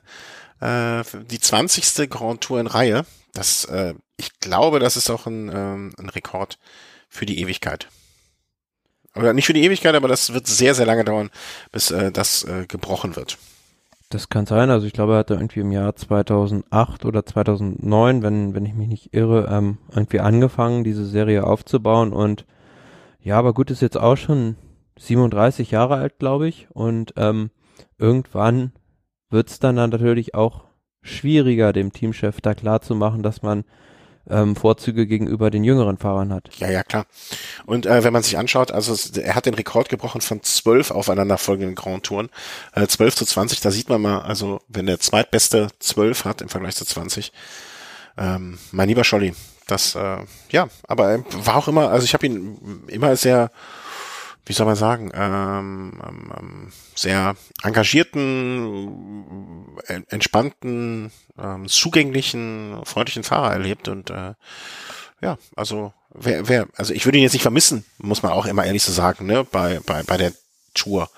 äh, die zwanzigste Grand Tour in Reihe. Das, äh, ich glaube, das ist auch ein, ähm, ein Rekord für die Ewigkeit. Oder nicht für die Ewigkeit, aber das wird sehr, sehr lange dauern, bis äh, das äh, gebrochen wird. Das kann sein. Also ich glaube, er hat da irgendwie im Jahr 2008 oder 2009, wenn, wenn ich mich nicht irre, ähm, irgendwie angefangen, diese Serie aufzubauen. Und ja, aber gut, ist jetzt auch schon 37 Jahre alt, glaube ich. Und ähm, irgendwann wird es dann, dann natürlich auch schwieriger, dem Teamchef da klar zu machen, dass man ähm, Vorzüge gegenüber den jüngeren Fahrern hat. Ja, ja, klar. Und äh, wenn man sich anschaut, also er hat den Rekord gebrochen von zwölf aufeinanderfolgenden Grand Touren. Äh, 12 zu 20, da sieht man mal, also wenn der zweitbeste zwölf hat im Vergleich zu 20, ähm, mein lieber Scholli, das, äh, ja, aber er war auch immer, also ich habe ihn immer sehr wie soll man sagen, ähm, ähm, ähm sehr engagierten, äh, entspannten, ähm, zugänglichen, freundlichen Fahrer erlebt und äh, ja, also wer, wer, also ich würde ihn jetzt nicht vermissen, muss man auch immer ehrlich so sagen, ne, bei, bei, bei der Tour.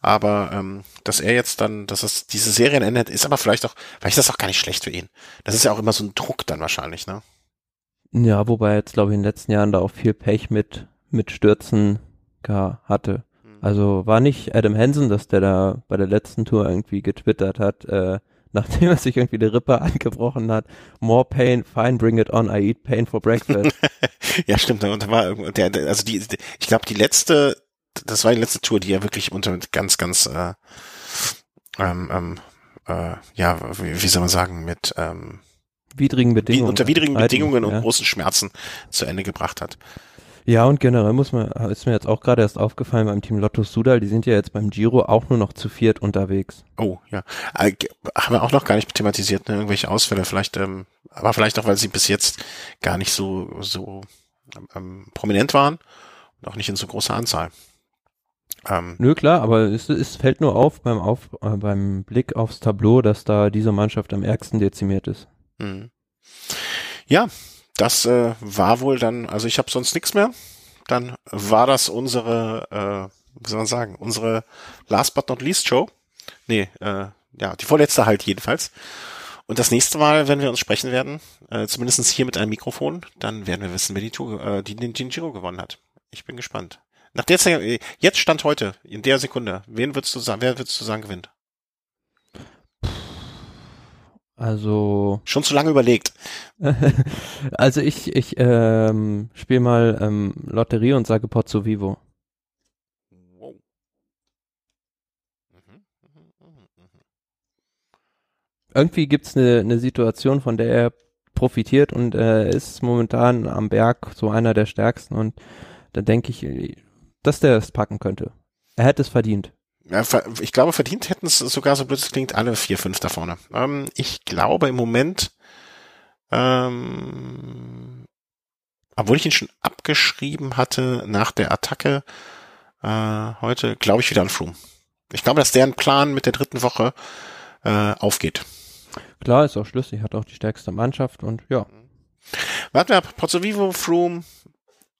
Aber ähm, dass er jetzt dann, dass es diese Serien endet, ist aber vielleicht auch, vielleicht ist das auch gar nicht schlecht für ihn. Das ist ja auch immer so ein Druck dann wahrscheinlich, ne? Ja, wobei jetzt glaube ich in den letzten Jahren da auch viel Pech mit mit Stürzen hatte. Mhm. Also war nicht Adam Hansen, dass der da bei der letzten Tour irgendwie getwittert hat, äh, nachdem er sich irgendwie die Rippe angebrochen hat, more pain, fine, bring it on, I eat pain for breakfast. ja, stimmt. Und da war der, der also die, ich glaube, die letzte, das war die letzte Tour, die er wirklich unter ganz, ganz, äh, ähm, ähm, äh, ja, wie, wie soll man sagen, mit ähm, widrigen Bedingungen, wie, unter widrigen Bedingungen und ja. großen Schmerzen zu Ende gebracht hat. Ja, und generell muss man, ist mir jetzt auch gerade erst aufgefallen beim Team Lotto Sudal, die sind ja jetzt beim Giro auch nur noch zu viert unterwegs. Oh, ja. Äh, haben wir auch noch gar nicht thematisiert, ne? irgendwelche Ausfälle, vielleicht, ähm, aber vielleicht auch, weil sie bis jetzt gar nicht so, so ähm, prominent waren und auch nicht in so großer Anzahl. Ähm, Nö, klar, aber es, es fällt nur auf beim, auf äh, beim Blick aufs Tableau, dass da diese Mannschaft am ärgsten dezimiert ist. Mhm. Ja, das äh, war wohl dann, also ich habe sonst nichts mehr. Dann war das unsere, äh, wie soll man sagen, unsere Last but not least Show. Nee, äh, ja, die vorletzte halt jedenfalls. Und das nächste Mal, wenn wir uns sprechen werden, äh, zumindest hier mit einem Mikrofon, dann werden wir wissen, wer die, Tour, äh, die den, Giro gewonnen hat. Ich bin gespannt. Nach der Zeit, jetzt stand heute, in der Sekunde, wen würdest du sagen, wer würdest du sagen gewinnt? Also. Schon zu lange überlegt. also ich, ich ähm, spiele mal ähm, Lotterie und sage Pozzo Vivo. Wow. Irgendwie gibt's eine ne Situation, von der er profitiert und äh, ist momentan am Berg so einer der stärksten und da denke ich, dass der es packen könnte. Er hätte es verdient. Ich glaube, verdient hätten es sogar, so blöd es klingt, alle vier, fünf da vorne. Ähm, ich glaube im Moment, ähm, obwohl ich ihn schon abgeschrieben hatte nach der Attacke äh, heute, glaube ich wieder an Froome. Ich glaube, dass deren Plan mit der dritten Woche äh, aufgeht. Klar, ist auch schlüssig, hat auch die stärkste Mannschaft und ja. Warten wir ab, Pozzo Vivo, Froome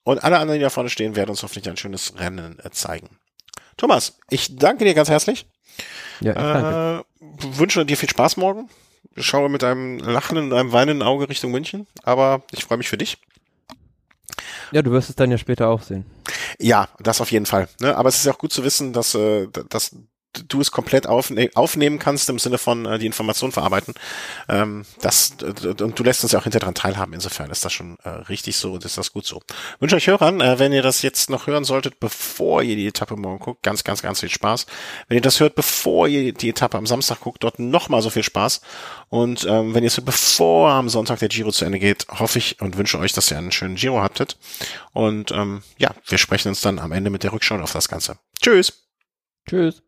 und alle anderen, die da vorne stehen, werden uns hoffentlich ein schönes Rennen äh, zeigen. Thomas, ich danke dir ganz herzlich. Ja, danke. Äh, wünsche dir viel Spaß morgen. Ich schaue mit einem lachenden und einem weinenden Auge Richtung München, aber ich freue mich für dich. Ja, du wirst es dann ja später auch sehen. Ja, das auf jeden Fall. Ne? Aber es ist auch gut zu wissen, dass, äh, dass du es komplett aufne aufnehmen kannst im Sinne von äh, die Information verarbeiten. Ähm, das und du lässt uns ja auch hinterher dran teilhaben. Insofern ist das schon äh, richtig so und ist das gut so. wünsche euch Hörern, äh, wenn ihr das jetzt noch hören solltet, bevor ihr die Etappe morgen guckt, ganz, ganz, ganz viel Spaß. Wenn ihr das hört, bevor ihr die Etappe am Samstag guckt, dort nochmal so viel Spaß. Und ähm, wenn ihr es hört, bevor am Sonntag der Giro zu Ende geht, hoffe ich und wünsche euch, dass ihr einen schönen Giro habtet. Und ähm, ja, wir sprechen uns dann am Ende mit der Rückschau auf das Ganze. Tschüss. Tschüss.